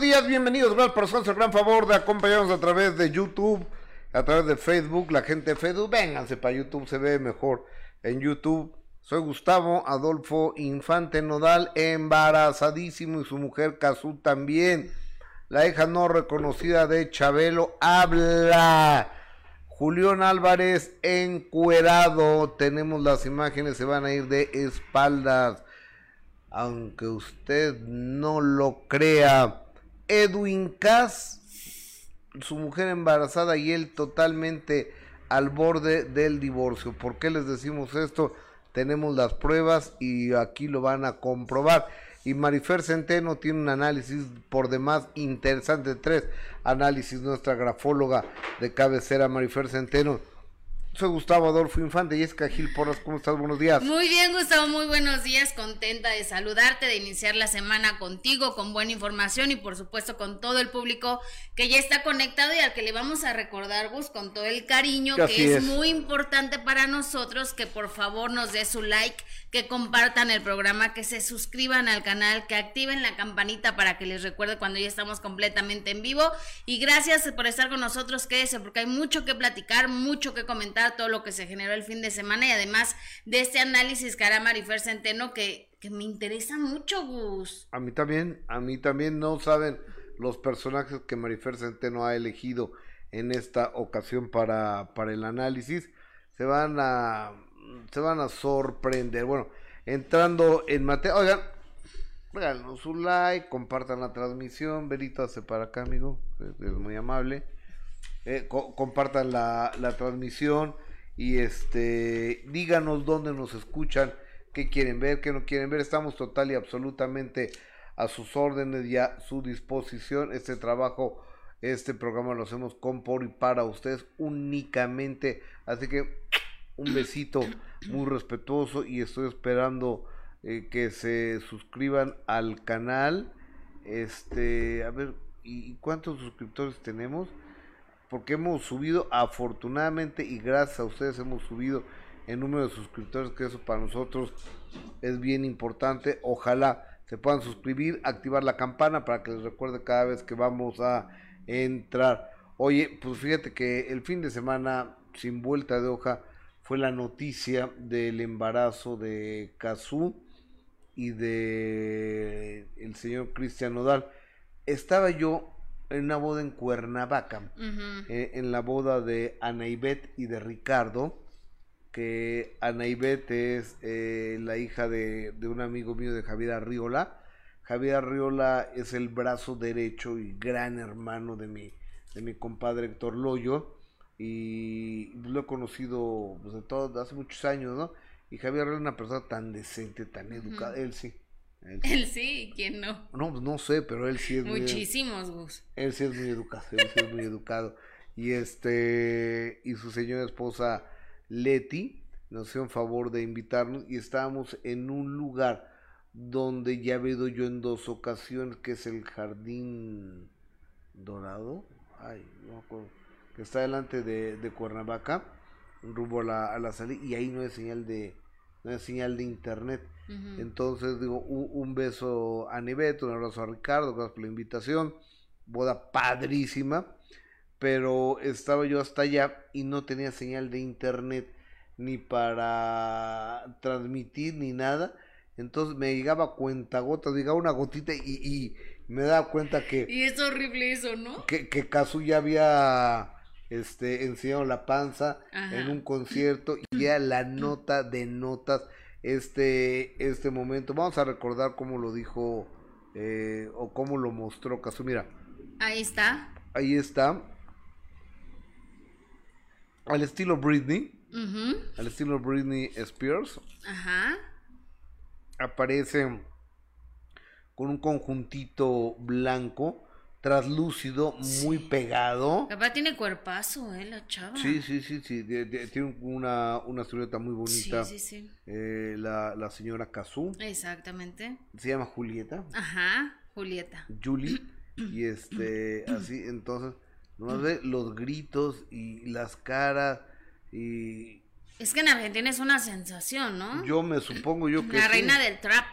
días, bienvenidos. Gracias por hacerse el gran favor de acompañarnos a través de YouTube, a través de Facebook. La gente de Facebook, vénganse para YouTube, se ve mejor en YouTube. Soy Gustavo Adolfo Infante Nodal, embarazadísimo y su mujer Cazú también. La hija no reconocida de Chabelo habla. Julián Álvarez encuerado. Tenemos las imágenes, se van a ir de espaldas. Aunque usted no lo crea. Edwin Cass, su mujer embarazada y él totalmente al borde del divorcio. ¿Por qué les decimos esto? Tenemos las pruebas y aquí lo van a comprobar. Y Marifer Centeno tiene un análisis por demás interesante, tres análisis, nuestra grafóloga de cabecera, Marifer Centeno soy Gustavo Adolfo Infante y es Gil Porras. ¿Cómo estás? Buenos días. Muy bien, Gustavo. Muy buenos días. Contenta de saludarte, de iniciar la semana contigo con buena información y, por supuesto, con todo el público que ya está conectado y al que le vamos a recordar, Gus, con todo el cariño, que es, muy importante para nosotros que por favor nos dé su like, que compartan el programa, que se suscriban al canal, que activen la campanita para que les recuerde cuando ya estamos completamente en vivo. Y gracias por estar con nosotros. Quédese porque hay mucho que platicar, mucho que comentar todo lo que se generó el fin de semana y además de este análisis que hará Marifer Centeno que, que me interesa mucho, Gus. A mí también, a mí también no saben los personajes que Marifer Centeno ha elegido en esta ocasión para, para el análisis. Se van a se van a sorprender. Bueno, entrando en materia, oigan, regálenos un like, compartan la transmisión, Berito hace para acá, amigo, es muy amable. Eh, compartan la, la, transmisión y este díganos dónde nos escuchan, qué quieren ver, qué no quieren ver. Estamos total y absolutamente a sus órdenes y a su disposición. Este trabajo, este programa lo hacemos con, por y para ustedes únicamente. Así que un besito muy respetuoso y estoy esperando eh, que se suscriban al canal. Este, a ver, ¿y cuántos suscriptores tenemos? porque hemos subido afortunadamente y gracias a ustedes hemos subido el número de suscriptores que eso para nosotros es bien importante ojalá se puedan suscribir activar la campana para que les recuerde cada vez que vamos a entrar oye pues fíjate que el fin de semana sin vuelta de hoja fue la noticia del embarazo de Kazú y de el señor Cristian Nodal. Estaba yo en una boda en Cuernavaca, eh, en la boda de Anaibet y de Ricardo, que Anaibet es eh, la hija de, un amigo mío de Javier Arriola. Javier Arriola es el brazo derecho y gran hermano de mi, de mi compadre Héctor Loyo, y lo he conocido pues, de todo, hace muchos años, ¿no? Y Javier es una persona tan decente, tan educada, él sí él sí. ¿quién no? No, pues no sé, pero él sí es Muchísimos, Gus. Él sí es muy educado, él sí es muy educado. Y este, y su señora esposa Leti nos hizo un favor de invitarnos y estábamos en un lugar donde ya he ido yo en dos ocasiones, que es el Jardín Dorado, ay, no me acuerdo, que está delante de, de Cuernavaca, rumbo a la, a la salida, y ahí no hay señal de, no hay señal de internet. Entonces, digo, un, beso a Niveto, un abrazo a Ricardo, gracias por la invitación. Boda padrísima, pero estaba yo hasta allá y no tenía señal de internet ni para transmitir ni nada. Entonces me llegaba cuenta gota, llegaba una gotita y, y me daba cuenta que... Y es horrible eso, ¿no? Que, que Kazu ya había este, enseñado la panza en un concierto y ya la nota de notas este, este momento. Vamos a recordar cómo lo dijo eh, o cómo lo mostró Casu. Mira. Ahí está. Ahí está. Al estilo Britney. Al estilo Britney Spears. Ajá. Aparece con un conjuntito blanco traslúcido, muy pegado. Papá tiene cuerpazo, ¿eh? La chava. Sí, sí, sí, sí. tiene una, una silueta muy bonita. Sí, sí, sí. Eh, la, la señora Kazú. Exactamente. Se llama Julieta. Ajá, Julieta. Julie. y este, así, entonces, no ve los gritos y las caras y... Es que en Argentina es una sensación, ¿no? Yo me supongo yo que... La reina del trap.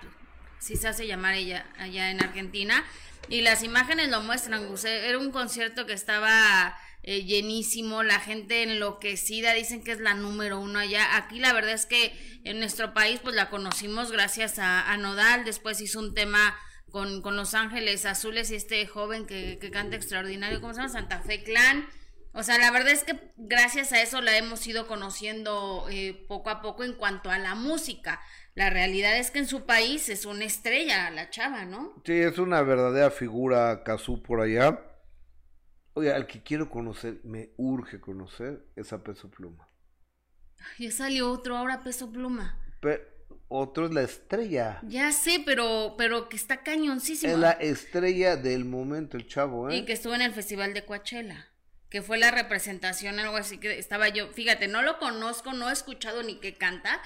sí se hace llamar ella allá en Argentina. Y las imágenes lo muestran, era un concierto que estaba eh, llenísimo, la gente enloquecida, dicen que es la número uno allá. Aquí la verdad es que en nuestro país pues la conocimos gracias a, a Nodal, después hizo un tema con, con, Los Ángeles Azules y este joven que, que canta extraordinario, ¿cómo se llama? Santa Fe Clan. O sea, la verdad es que gracias a eso la hemos ido conociendo eh, poco a poco en cuanto a la música. La realidad es que en su país es una estrella la chava, ¿no? Sí, es una verdadera figura Kazú por allá. Oye, al que quiero conocer, me urge conocer, es a Peso Pluma. Ya salió otro ahora Peso Pluma. Pero otro es la estrella. Ya sé, pero, pero que está cañoncísimo. Es la estrella del momento, el chavo, ¿eh? Y que estuvo en el Festival de Coachella que fue la representación, algo así que estaba yo, fíjate, no lo conozco, no he escuchado ni qué canta.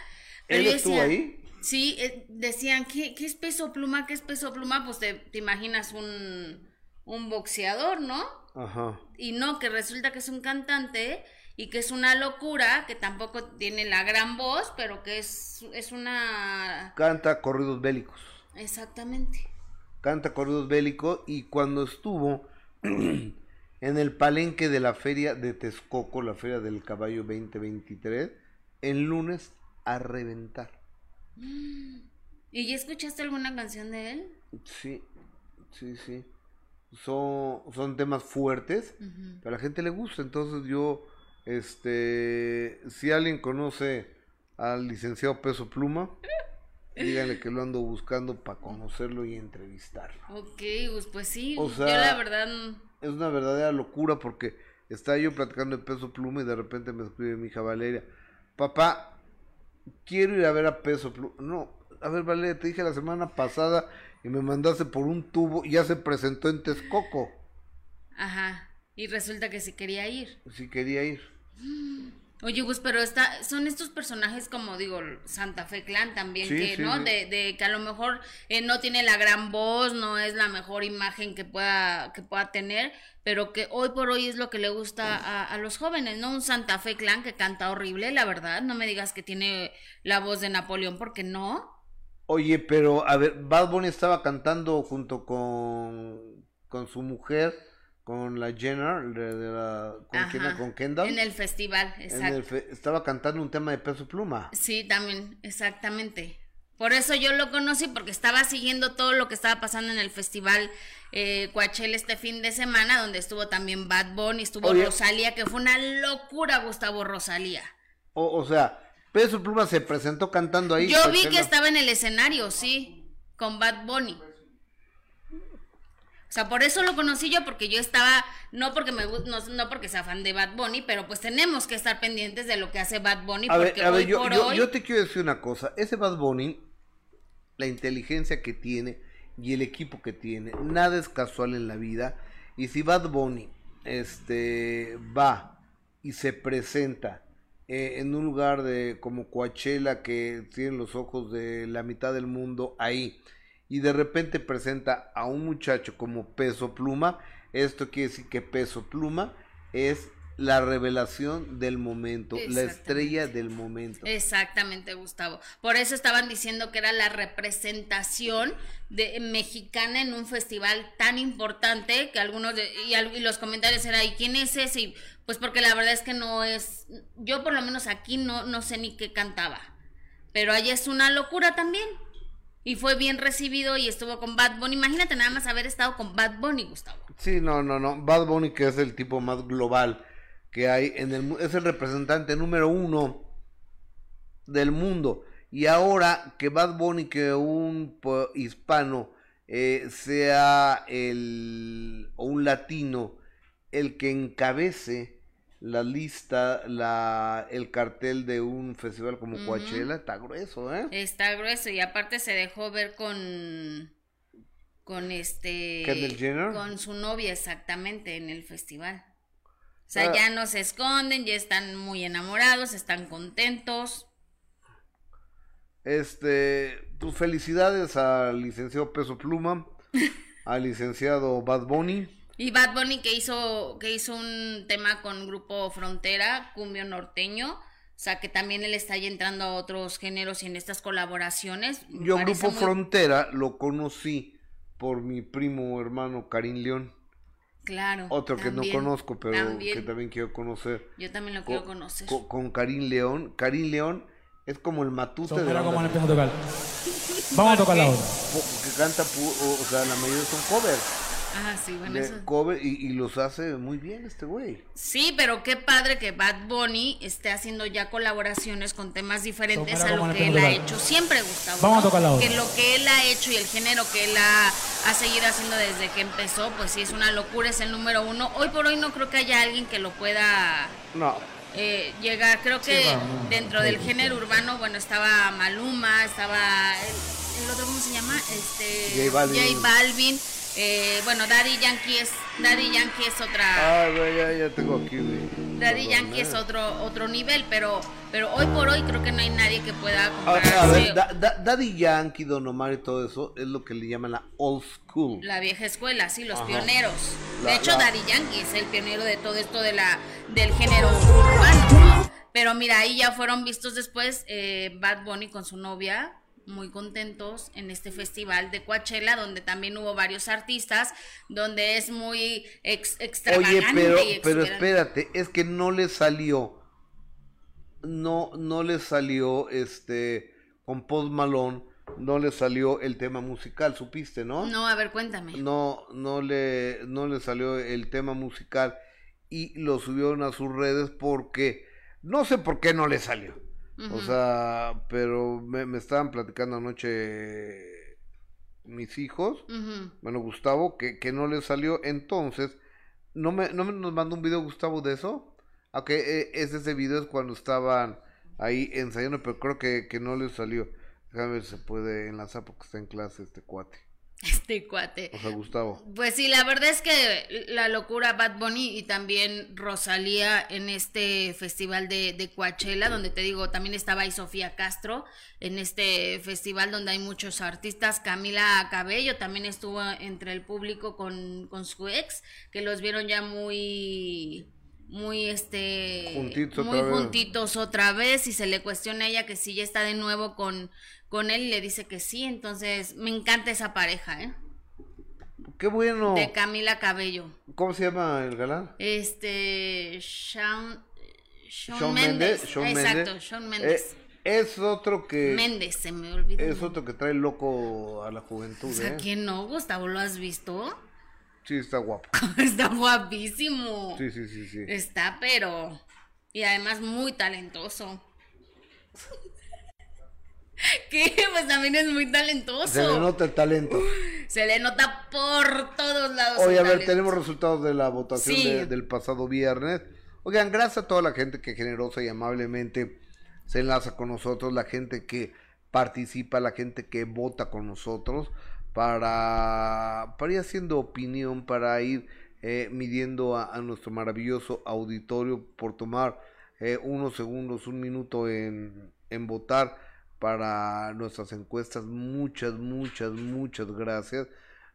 ¿Él estuvo ahí? Sí, eh, decían, ¿qué, ¿qué, es peso pluma? ¿Qué es peso pluma? Pues te, te imaginas un, un boxeador, ¿no? Ajá. Y no, que resulta que es un cantante y que es una locura, que tampoco tiene la gran voz, pero que es, es una... Canta corridos bélicos. Exactamente. Canta corridos bélicos y cuando estuvo en el palenque de la feria de Texcoco, la feria del caballo 2023, el lunes a reventar. ¿Y ya escuchaste alguna canción de él? Sí, sí, sí. Son, son temas fuertes, pero a la gente le gusta, entonces yo, este, si alguien conoce al licenciado Peso Pluma, díganle que lo ando buscando para conocerlo y entrevistarlo. Ok, pues, pues sí, yo la verdad es una verdadera locura porque estaba yo platicando de Peso Pluma y de repente me escribe mi hija Valeria, papá, quiero ir a ver a Peso Pluma. No, a ver Valeria, te dije la semana pasada y me mandaste por un tubo y ya se presentó en Texcoco. Ajá, y resulta que sí quería ir. Sí quería ir. Oye, pues, pero está, son estos personajes como digo, Santa Fe Clan también, que, ¿no? De, de, que a lo mejor eh, no tiene la gran voz, no es la mejor imagen que pueda, que pueda tener, pero que hoy por hoy es lo que le gusta a, a, los jóvenes, ¿no? Un Santa Fe Clan que canta horrible, la verdad, no me digas que tiene la voz de Napoleón, porque no. Oye, pero a ver, Bad Bunny estaba cantando junto con, con su mujer con la Jenner, de, la, ¿con, con Kendall. En el festival, exacto. estaba cantando un tema de peso pluma. Sí, también, exactamente. Por eso yo lo conocí, porque estaba siguiendo todo lo que estaba pasando en el festival eh, Coachella este fin de semana, donde estuvo también Bad Bunny, estuvo Rosalía, que fue una locura, Gustavo Rosalía. O, o sea, Peso Pluma se presentó cantando ahí. Yo vi que estaba en el escenario, sí, con Bad Bunny. O sea, por eso lo conocí yo, porque yo estaba, no porque me no, no porque sea fan de Bad Bunny, pero pues tenemos que estar pendientes de lo que hace Bad Bunny. A porque ver, a ver, yo, yo, yo, te quiero decir una cosa, ese Bad Bunny, la inteligencia que tiene y el equipo que tiene, nada es casual en la vida. Y si Bad Bunny este, va y se presenta eh, en un lugar de como Coachella que tiene los ojos de la mitad del mundo ahí y de repente presenta a un muchacho como peso pluma, esto quiere decir que peso pluma es la revelación del momento, la estrella del momento. Exactamente, Gustavo. Por eso estaban diciendo que era la representación de mexicana en un festival tan importante que algunos de, y, los comentarios eran ¿y quién es ese? pues porque la verdad es que no es yo por lo menos aquí no no sé ni qué cantaba. Pero allá es una locura también. Y fue bien recibido y estuvo con Bad Bunny. Imagínate nada más haber estado con Bad Bunny, Gustavo. Sí, no, no, no. Bad Bunny que es el tipo más global que hay en el es el representante número uno del mundo. Y ahora que Bad Bunny, que un hispano eh, sea el o un latino el que encabece la lista, la, el cartel de un festival como Coachella, está grueso, ¿eh? Está grueso y aparte se dejó ver con con este con su novia exactamente en el festival. O sea, ah. ya no se esconden, ya están muy enamorados, están contentos. Este, tus felicidades al licenciado Peso Pluma, al licenciado Bad Bunny. Y Bad Bunny que hizo, que hizo un tema con Grupo Frontera, Cumbio Norteño. O sea, que también él está ahí entrando a otros géneros y en estas colaboraciones. Yo Grupo Frontera lo conocí por mi primo hermano Karim León. Claro. Otro que no conozco, pero que también quiero conocer. Yo también lo quiero conocer. Con, Karim León. Karim León es como el matute de la como tocar. Vamos a tocar la otra. Que canta, o sea, la mayoría son covers. Ah, sí, bueno, eso... cover y, los hace muy bien este güey. Sí, pero qué padre que Bad Bunny esté haciendo ya colaboraciones con temas diferentes a lo que él ha hecho siempre, Gustavo. Vamos a tocar la otra. Que lo que él ha hecho y el género que él ha, ha seguido haciendo desde que empezó, pues sí, es una locura, es el número uno. Hoy por hoy no creo que haya alguien que lo pueda... No. Eh, llegar, creo que dentro del género urbano, bueno, estaba Maluma, estaba el, otro, ¿cómo se llama? Este, J Balvin eh, bueno, Daddy Yankee es Daddy Yankee es otra. Ah, ya, ya tengo aquí, Daddy Yankee es otro otro nivel, pero pero hoy por hoy creo que no hay nadie que pueda compararse. A, ver, Daddy Yankee, Don Omar y todo eso es lo que le llaman la old school. La vieja escuela, sí, los pioneros. de hecho, Daddy Yankee es el pionero de todo esto de la del género urbano. Pero mira, ahí ya fueron vistos después eh, Bad Bunny con su novia muy contentos en este festival de Coachella, donde también hubo varios artistas, donde es muy extravagante. Oye, pero, pero espérate, es que no le salió, no, no le salió este con Post Malone, no le salió el tema musical, supiste, ¿no? No, a ver, cuéntame. No, no le, no le salió el tema musical y lo subieron a sus redes porque no sé por qué no le salió. O sea, pero me, estaban platicando anoche mis hijos, bueno, Gustavo, que, que no le salió. Entonces, ¿no me, no me nos mandó un video Gustavo de eso? Ok, e, es ese video es cuando estaban ahí ensayando, pero creo que, que no le salió. Déjame ver si se puede enlazar porque está en clase este cuate. Este cuate. O sea, Gustavo. Pues sí, la verdad es que la locura Bad Bunny y también Rosalía en este festival de, de Coachella, donde te digo, también estaba ahí Sofía Castro, en este festival donde hay muchos artistas. Camila Cabello también estuvo entre el público con, con su ex, que los vieron ya muy muy este juntitos muy juntitos otra vez y se le cuestiona a ella que si ya está de nuevo con con él y le dice que sí, entonces me encanta esa pareja, ¿eh? Qué bueno. De Camila Cabello. ¿Cómo se llama el galán? Este, Shawn, Shawn, Mendes. Exacto, Shawn Mendes. Eh, es otro que... Méndez, se me olvidó. Es otro que trae loco a la juventud, ¿A ¿eh? quién no, Gustavo? ¿Lo has visto? Sí, está guapo. está guapísimo. Sí, sí, sí, sí. Está, pero... Y además muy talentoso. ¿Qué? Pues también es muy talentoso. Se le nota el talento. Se le nota por todos lados. Oye, a ver, tenemos resultados de la votación del pasado viernes. Oigan, gracias a toda la gente que generosa y amablemente se enlaza con nosotros, la gente que participa, la gente que vota con nosotros para, para ir haciendo opinión, para ir eh, midiendo a, nuestro maravilloso auditorio por tomar eh, unos segundos, un minuto en, en votar para nuestras encuestas. Muchas, muchas, muchas gracias.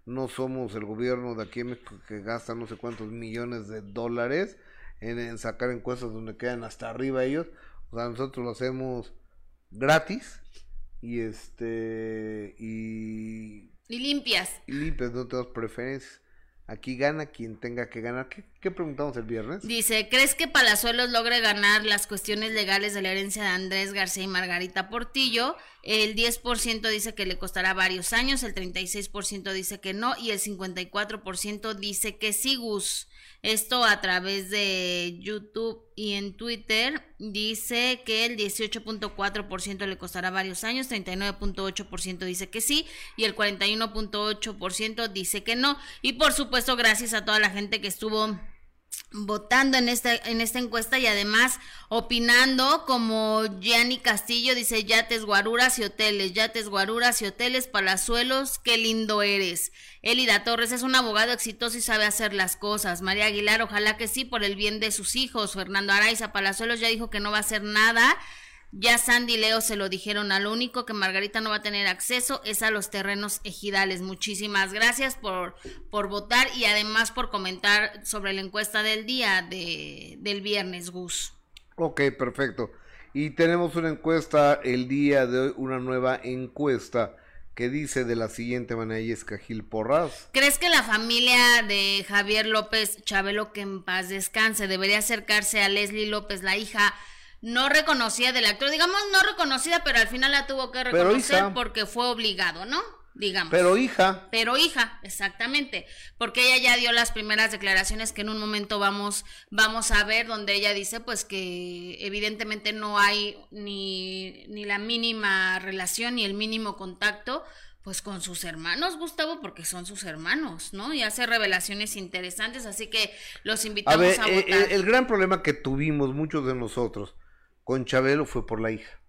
No somos el gobierno de aquí en México que gasta no sé cuántos millones de dólares en, sacar encuestas donde quedan hasta arriba ellos. O sea, nosotros lo hacemos gratis y este y y limpias. Y limpias, no tenemos preferencias. Aquí gana quien tenga que ganar. ¿Qué, preguntamos el viernes? Dice, ¿crees que Palazuelos logre ganar las cuestiones legales de la herencia de Andrés García y Margarita Portillo? El 10% dice que le costará varios años, el 36% dice que no y el 54% dice que sí, Gus. Esto a través de YouTube y en Twitter dice que el 18.4% le costará varios años, 39.8% dice que sí y el 41.8% dice que no. Y por supuesto, gracias a toda la gente que estuvo votando en esta, en esta encuesta y además opinando como Gianni Castillo dice yates, guaruras y hoteles, yates, guaruras y hoteles, palazuelos, qué lindo eres. Elida Torres es un abogado exitoso y sabe hacer las cosas. María Aguilar, ojalá que sí, por el bien de sus hijos. Fernando Araiza Palazuelos ya dijo que no va a hacer nada ya Sandy y Leo se lo dijeron al único que Margarita no va a tener acceso es a los terrenos ejidales. Muchísimas gracias por, por votar y además por comentar sobre la encuesta del día de, del viernes, Gus. Ok, perfecto. Y tenemos una encuesta el día de hoy, una nueva encuesta que dice de la siguiente manera, y es Cajil Porras. ¿Crees que la familia de Javier López Chabelo, que en paz descanse, debería acercarse a Leslie López, la hija no reconocida del actor? Digamos, no reconocida, pero al final la tuvo que reconocer porque fue obligado, ¿no? digamos. Pero hija. Pero hija, exactamente, porque ella ya dio las primeras declaraciones que en un momento vamos vamos a ver donde ella dice pues que evidentemente no hay ni ni la mínima relación ni el mínimo contacto pues con sus hermanos, Gustavo, porque son sus hermanos, ¿no? Y hace revelaciones interesantes, así que los invitamos a, ver, eh, eh, el gran problema que tuvimos muchos de nosotros con Chabelo fue por la hija.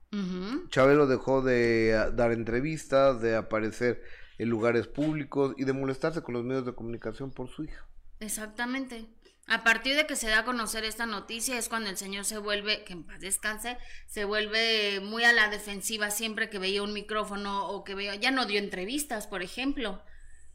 Chabelo dejó de ah, dar entrevistas, de aparecer en lugares públicos y de molestarse con los medios de comunicación por su hija. Exactamente. A partir de que se da a conocer esta noticia es cuando el señor se vuelve, que en paz descanse, se vuelve muy a la defensiva siempre que veía un micrófono o que veía, ya no dio entrevistas, por ejemplo.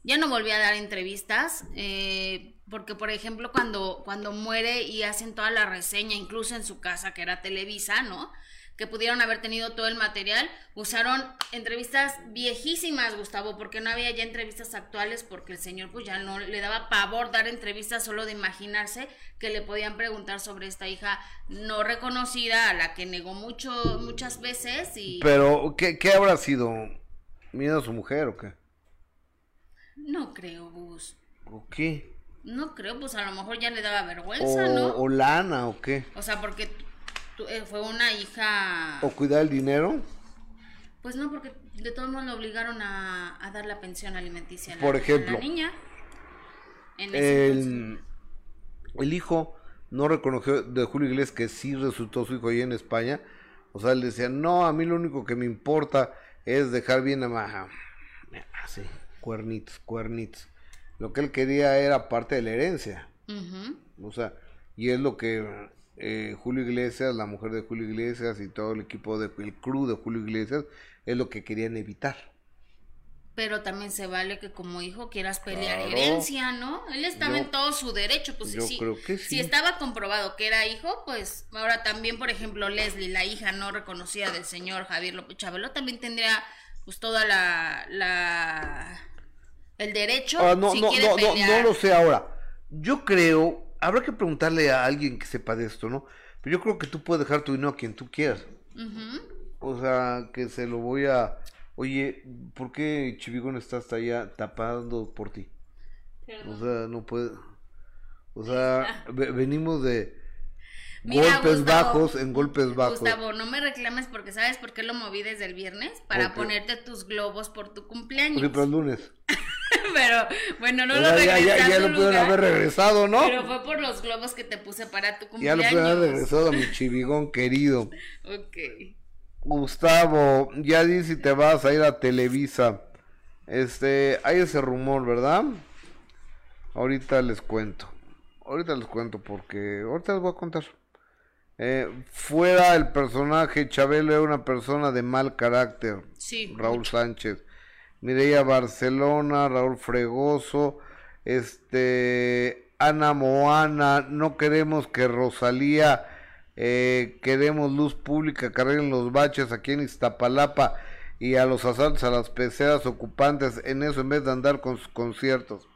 Ya no volvió a dar entrevistas, eh, porque por ejemplo cuando, cuando muere y hacen toda la reseña, incluso en su casa, que era Televisa, ¿no? que pudieron haber tenido todo el material, usaron entrevistas viejísimas, Gustavo, porque no había ya entrevistas actuales, porque el señor pues ya no le daba pavor dar entrevistas solo de imaginarse que le podían preguntar sobre esta hija no reconocida, a la que negó mucho, muchas veces y... Pero, ¿qué, qué habrá sido? ¿Miedo a su mujer o qué? No creo, Gus. ¿O qué? No creo, pues a lo mejor ya le daba vergüenza, ¿no? ¿O lana o qué? O sea, porque eh, fue una hija... ¿O cuidar el dinero? Pues no, porque de todos modos le obligaron a, dar la pensión alimenticia a la, Por ejemplo, niña. el, el, hijo no reconoció de Julio Iglesias que sí resultó su hijo ahí en España. O sea, él decía, no, a mí lo único que me importa es dejar bien a... Así, cuernitos, cuernitos. Lo que él quería era parte de la herencia. O sea, y es lo que eh, Julio Iglesias, la mujer de Julio Iglesias y todo el equipo del de, crew de Julio Iglesias es lo que querían evitar. Pero también se vale que como hijo quieras pelear herencia, ¿no? Él estaba en todo su derecho, pues yo creo que sí. si estaba comprobado que era hijo, pues ahora también, por ejemplo, Leslie, la hija no reconocida del señor Javier López Chabelo, también tendría pues toda la, la el derecho. Ah, no, no, no, no lo sé ahora. Yo creo habrá que preguntarle a alguien que sepa de esto, ¿no? Pero yo creo que tú puedes dejar tu dinero a quien tú quieras. O sea, que se lo voy a... Oye, ¿por qué Chivigón está hasta allá tapando por ti? O sea, no puede... O sea, venimos de golpes bajos en golpes bajos. Gustavo, no me reclames porque sabes por qué lo moví desde el viernes para ponerte tus globos por tu cumpleaños. Pero el lunes. pero bueno, no lo regresé ya, ya, lo pueden haber regresado, ¿no? Pero fue por los globos que te puse para tu cumpleaños. Ya lo pueden haber regresado a mi chivigón querido. ok. Gustavo, ya di si te vas a ir a Televisa. Este, hay ese rumor, ¿verdad? Ahorita les cuento. Ahorita les cuento porque ahorita les voy a contar. Eh, fuera el personaje, Chabelo era una persona de mal carácter. Sí. Raúl Sánchez. Mireia Barcelona, Raúl Fregoso, este, Ana Moana, no queremos que Rosalía, eh, queremos luz pública, carguen los baches aquí en Iztapalapa y a los asaltos a las peceras ocupantes en eso en vez de andar con sus conciertos.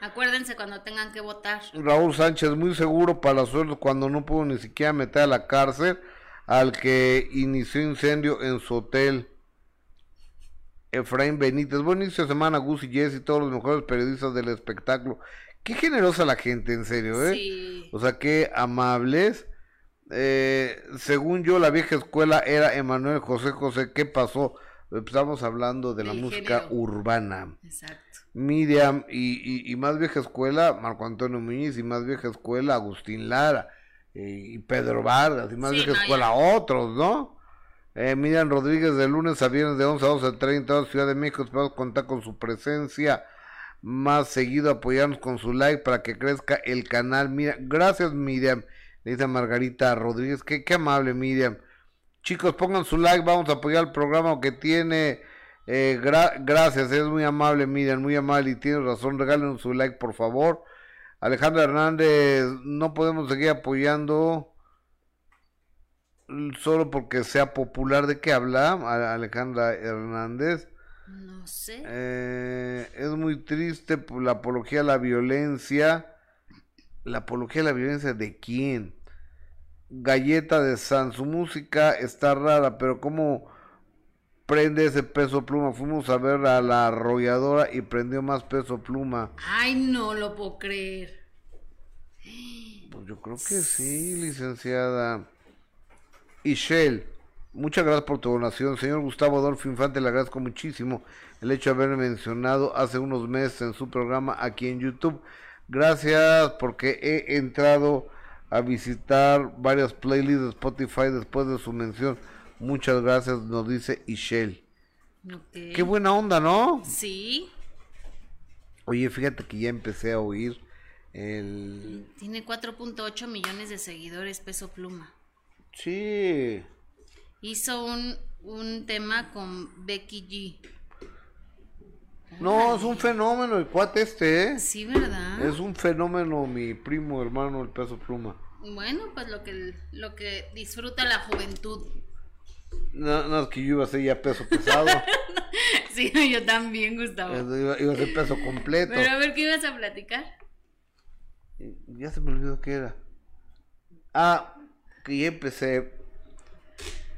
Acuérdense cuando tengan que votar. Raúl Sánchez, muy seguro para suerte cuando no pudo ni siquiera meter a la cárcel al que inició incendio en su hotel. Efraín Benítez, buen inicio de semana, Gus y Jess y todos los mejores periodistas del espectáculo. Qué generosa la gente, en serio, ¿eh? Sí. O sea, qué amables. Eh, según yo, la vieja escuela era Emanuel José José. ¿Qué pasó? Estamos hablando de la música urbana. Exacto. Miriam y, y, más vieja escuela, Marco Antonio Muñiz y más vieja escuela, Agustín Lara eh, y Pedro Vargas y más vieja escuela, otros, ¿no? Eh, Miriam Rodríguez de lunes a viernes de 11 a 12.30 Ciudad de México, esperamos contar con su presencia más seguido, apoyarnos con su like para que crezca el canal. Mira, gracias Miriam, dice Margarita Rodríguez, qué, qué amable Miriam. Chicos, pongan su like, vamos a apoyar el programa que tiene eh, gracias, es muy amable, Miriam, muy amable y tiene razón. Regalen su like, por favor. Alejandra Hernández, no podemos seguir apoyando. solo porque sea popular. ¿De qué habla Alejandra Hernández? No sé. Eh, es muy triste la apología a la violencia. ¿La apología a la violencia de quién? Galleta de San. Su música está rara, pero ¿cómo prende ese peso pluma? Fuimos a ver a la arrolladora y prendió más peso pluma. Ay, no lo puedo creer. Pues yo creo que sí, licenciada. Y Shell, muchas gracias por tu donación. Señor Gustavo Adolfo Infante, le agradezco muchísimo el hecho de haberme mencionado hace unos meses en su programa aquí en YouTube. Gracias porque he entrado a visitar varias playlists de Spotify después de su mención. Muchas gracias, nos dice Ishel. Qué buena onda, ¿no? Sí. Oye, fíjate que ya empecé a oír el... Tiene 4.8 millones de seguidores, peso pluma. Sí. Hizo un, un tema con Becky G. No, es un fenómeno el cuate este, ¿eh? Sí, ¿verdad? Es un fenómeno mi primo hermano el peso pluma. Bueno, pues lo que, lo que disfruta la juventud. No, no, es que yo iba a ser ya peso pesado. sí, yo también, Gustavo. Iba, iba, a ser peso completo. Pero a ver, ¿qué ibas a platicar? Ya se me olvidó qué era. Ah, que ya empecé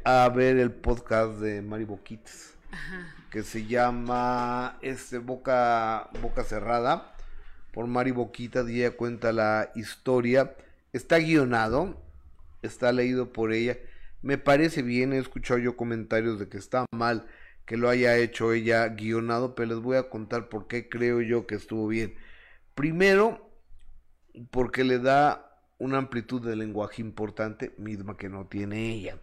a ver el podcast de Mari Boquitas. Ajá que se llama este, Boca, Boca Cerrada por Mari Boquita y ella cuenta la historia. Está guionado, está leído por ella. Me parece bien, he escuchado yo comentarios de que está mal que lo haya hecho ella guionado, pero les voy a contar por qué creo yo que estuvo bien. Primero, porque le da una amplitud de lenguaje importante, misma que no tiene ella.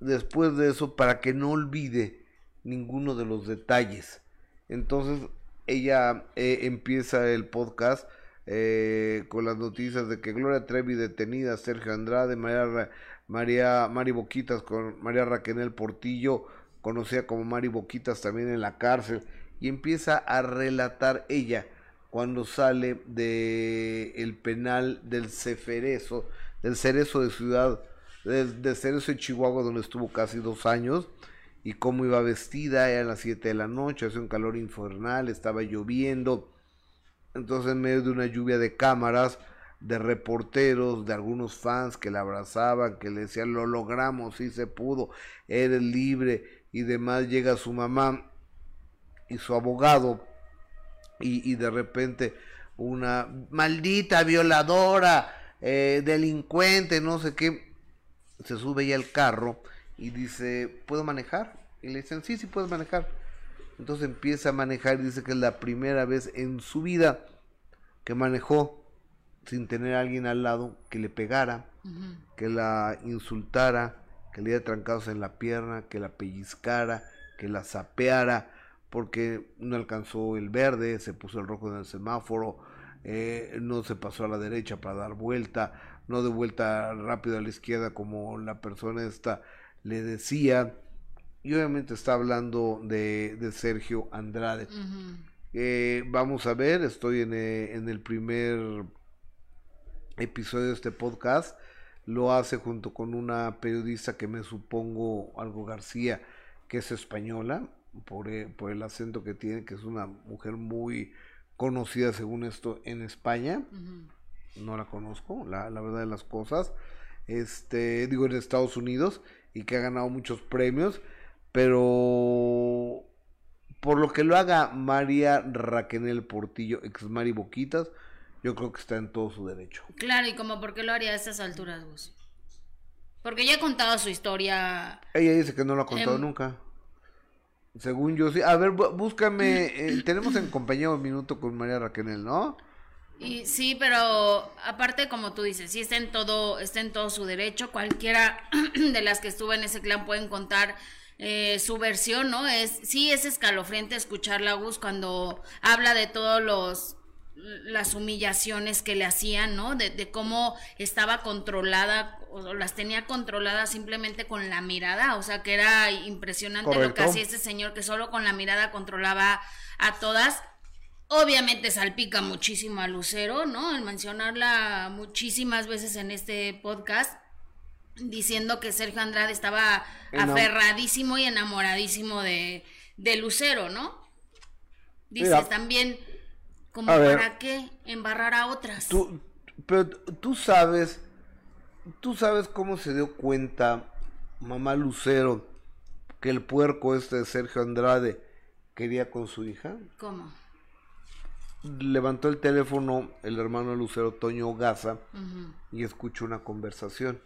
Después de eso, para que no olvide ninguno de los detalles. Entonces ella eh, empieza el podcast eh, con las noticias de que Gloria Trevi detenida, Sergio Andrade, María, María Mari Boquitas con María Raquel Portillo, conocida como Mari Boquitas también en la cárcel, y empieza a relatar ella cuando sale de el penal del Ceferezo, del Cerezo de Ciudad, del de Cerezo de Chihuahua, donde estuvo casi dos años, y cómo iba vestida, era las 7 de la noche, hacía un calor infernal, estaba lloviendo, entonces en medio de una lluvia de cámaras, de reporteros, de algunos fans que la abrazaban, que le decían, lo logramos, sí se pudo, eres libre, y demás, llega su mamá y su abogado, y, de repente una maldita violadora, eh, delincuente, no sé qué, se sube ya al carro, y dice, ¿puedo manejar? Y le dicen, sí, sí puedes manejar. Entonces empieza a manejar y dice que es la primera vez en su vida que manejó sin tener a alguien al lado que le pegara, que la insultara, que le diera trancados en la pierna, que la pellizcara, que la sapeara, porque no alcanzó el verde, se puso el rojo en el semáforo, eh, no se pasó a la derecha para dar vuelta, no de vuelta rápido a la izquierda como la persona esta le decía, y obviamente está hablando de, de Sergio Andrade. Eh, vamos a ver, estoy en, eh, en, el primer episodio de este podcast. Lo hace junto con una periodista que me supongo, algo García, que es española, por, eh, por el acento que tiene, que es una mujer muy conocida según esto en España. No la conozco, la, la verdad de las cosas. Este, digo en Estados Unidos y que ha ganado muchos premios, pero por lo que lo haga María Raquel Portillo, ex Mari Boquitas, yo creo que está en todo su derecho. Claro, y como por qué lo haría a estas alturas, vos. Porque ya ha contado su historia. Ella dice que no lo ha contado em, nunca. Según yo, sí. A ver, búscame. Eh, tenemos en compañía un minuto con María Raquel, ¿no? Y sí, pero aparte como tú dices, sí está en todo, está en todo su derecho. Cualquiera de las que estuvo en ese clan pueden contar eh, su versión, ¿no? Es, sí es escalofriante escuchar la Gus cuando habla de todos los las humillaciones que le hacían, ¿no? De, de, cómo estaba controlada o las tenía controladas simplemente con la mirada, o sea que era impresionante lo que hacía ese señor que solo con la mirada controlaba a todas Obviamente salpica muchísimo a Lucero, ¿no? El mencionarla muchísimas veces en este podcast. diciendo que Sergio Andrade estaba Enam- aferradísimo y enamoradísimo de, de Lucero, ¿no? Dices Mira. también, como A ver. para qué embarrar a otras. Tú, pero tú sabes, tú sabes cómo se dio cuenta mamá Lucero que el puerco este de Sergio Andrade quería con su hija. ¿Cómo? Levantó el teléfono el hermano de Lucero, Toño Gaza, y escuchó una conversación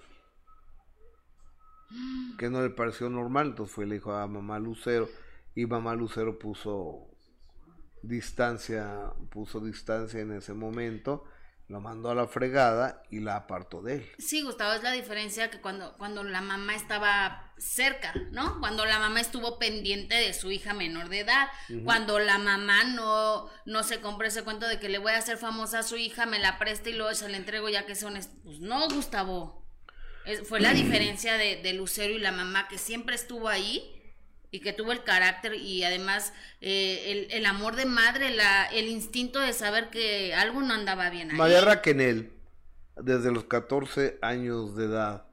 que no le pareció normal, entonces fue y le dijo a mamá Lucero y mamá Lucero puso distancia, puso distancia en ese momento, lo mandó a la fregada y la apartó de él. Sí, Gustavo, es la diferencia que cuando, cuando la mamá estaba cerca, ¿no? Cuando la mamá estuvo pendiente de su hija menor de edad, cuando la mamá no, no se compró ese cuento de que le voy a hacer famosa a su hija, me la presta y luego se la entrego ya que son... Pues no, Gustavo. Es- fue la diferencia de, de Lucero y la mamá que siempre estuvo ahí y que tuvo el carácter y además eh, el, el amor de madre, la, el instinto de saber que algo no andaba bien ahí. María Raquenel, desde los 14 años de edad,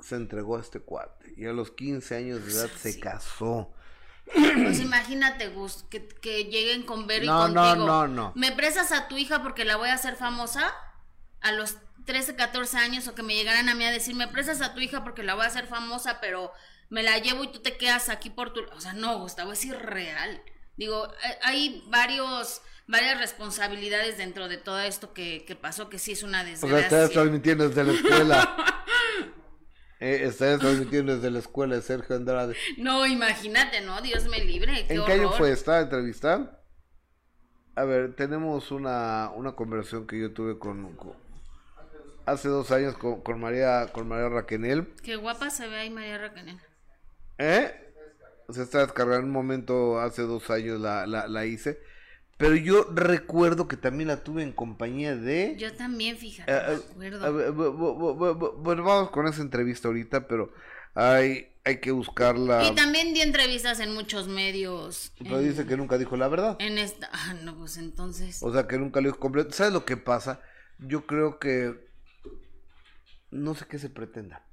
se entregó a este cuate y a los 15 años de edad se Sí. casó. Pues imagínate, Gus, que, que lleguen con Vero No, y no, contigo. no, no. ¿Me prestas a tu hija porque la voy a hacer famosa? A los 13, 14 años, o que me llegaran a mí a decir, me prestas a tu hija porque la voy a hacer famosa, pero me la llevo y tú te quedas aquí por tu... O sea, no, Gustavo, es irreal. Digo, eh, hay varios, varias responsabilidades dentro de todo esto que, que pasó, que sí es una O sea, desgracia. estás transmitiendo desde la escuela. eh, estás transmitiendo desde la escuela de Sergio Andrade. No, imagínate, ¿no? Dios me libre. Qué ¿En qué año fue esta entrevista? A ver, tenemos una, una conversación que yo tuve con, con- hace dos años con, con María con María Raquenel. Qué guapa se ve ahí María Raquel. ¿Eh? Se está descargando un momento, hace dos años la, la, la hice. Pero yo recuerdo que también la tuve en compañía de... Yo también, fíjate, Eh, eh, Bueno, vamos con esa entrevista ahorita, pero hay, hay que buscarla. Y también di entrevistas en muchos medios. Pero en, dice que nunca dijo la verdad. en esta. Ah, no, pues entonces. O sea, que nunca lo dijo completo. ¿Sabes lo que pasa? Yo creo que... No sé qué se pretenda.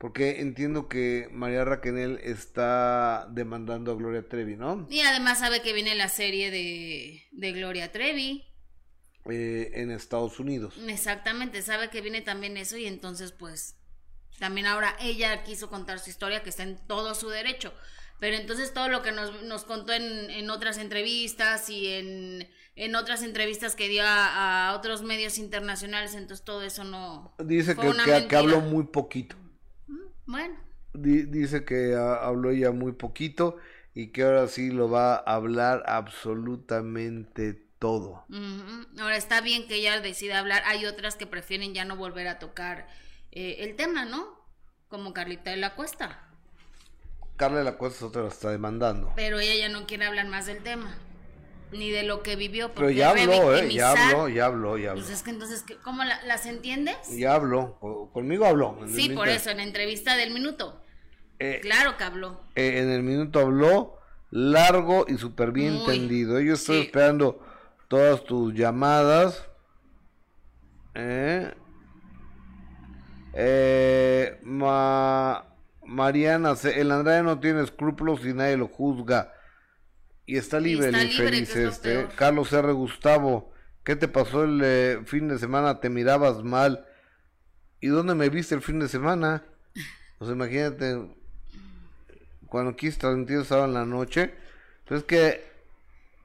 Porque entiendo que María Raquenel está demandando a Gloria Trevi, ¿no? Y además sabe que viene la serie de, de Gloria Trevi. Eh, en Estados Unidos. Exactamente, sabe que viene también eso y entonces pues también ahora ella quiso contar su historia que está en todo su derecho. Pero entonces todo lo que nos, nos contó en, en otras entrevistas y en, en otras entrevistas que dio a, a otros medios internacionales, entonces todo eso no... Dice que, que- habló muy poquito. Bueno, Di- dice que ah, habló ella muy poquito y que ahora sí lo va a hablar absolutamente todo. Ahora está bien que ella decida hablar. Hay otras que prefieren ya no volver a tocar eh, el tema, ¿no? Como Carlita de la Cuesta. Carla de la Cuesta es otra la está demandando. Pero ella ya no quiere hablar más del tema. Ni de lo que vivió. Pero porque ya habló, ¿eh? Ya habló, ya habló, ya habló. Pues es que entonces, ¿qué- ¿cómo la- las entiendes? Ya habló. Conmigo habló. Sí, por minuto- eso, en la entrevista del minuto. eh, Claro que habló. eh, en el minuto habló largo y súper bien Muy, entendido. Yo estoy sí. esperando todas tus llamadas. Eh, eh, Ma- Mariana, el Andrade no tiene escrúpulos y nadie lo juzga. Y está libre está el libre, infeliz es este. Carlos R. Gustavo, ¿qué te pasó el eh, fin de semana? Te mirabas mal. ¿Y dónde me viste el fin de semana? Pues imagínate, cuando quise transmitir estaba en la noche. Pues es que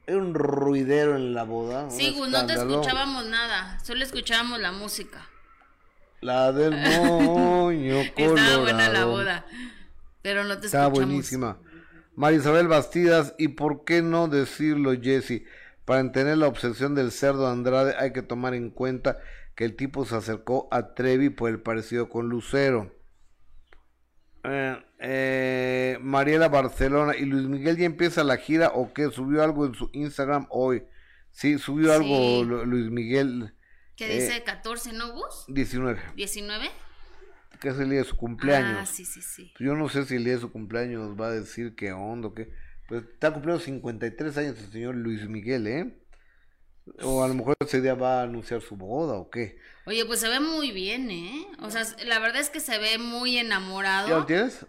era un ruidero en la boda. Sí, no te escuchábamos nada. Solo escuchábamos la música. La del moño Estaba buena la colorado. boda. Pero no te Estaba escuchamos. buenísima. María Isabel Bastidas, ¿y por qué no decirlo, Jesse? Para entender la obsesión del cerdo Andrade hay que tomar en cuenta que el tipo se acercó a Trevi por el parecido con Lucero. Eh, eh, Mariela Barcelona, ¿y Luis Miguel ya empieza la gira o qué? ¿Subió algo en su Instagram hoy? Sí, subió algo Sí. Luis Miguel ¿Qué Eh, dice 14, no, Gus? 19, ¿19? Que es el día de su cumpleaños. Ah, sí, sí, sí. Yo no sé si el día de su cumpleaños va a decir qué onda o qué. Pues está cumpliendo 53 años el señor Luis Miguel, ¿eh? O a lo mejor ese día va a anunciar su boda o qué. Oye, pues se ve muy bien, ¿eh? O sea, la verdad es que se ve muy enamorado. ¿Ya lo tienes?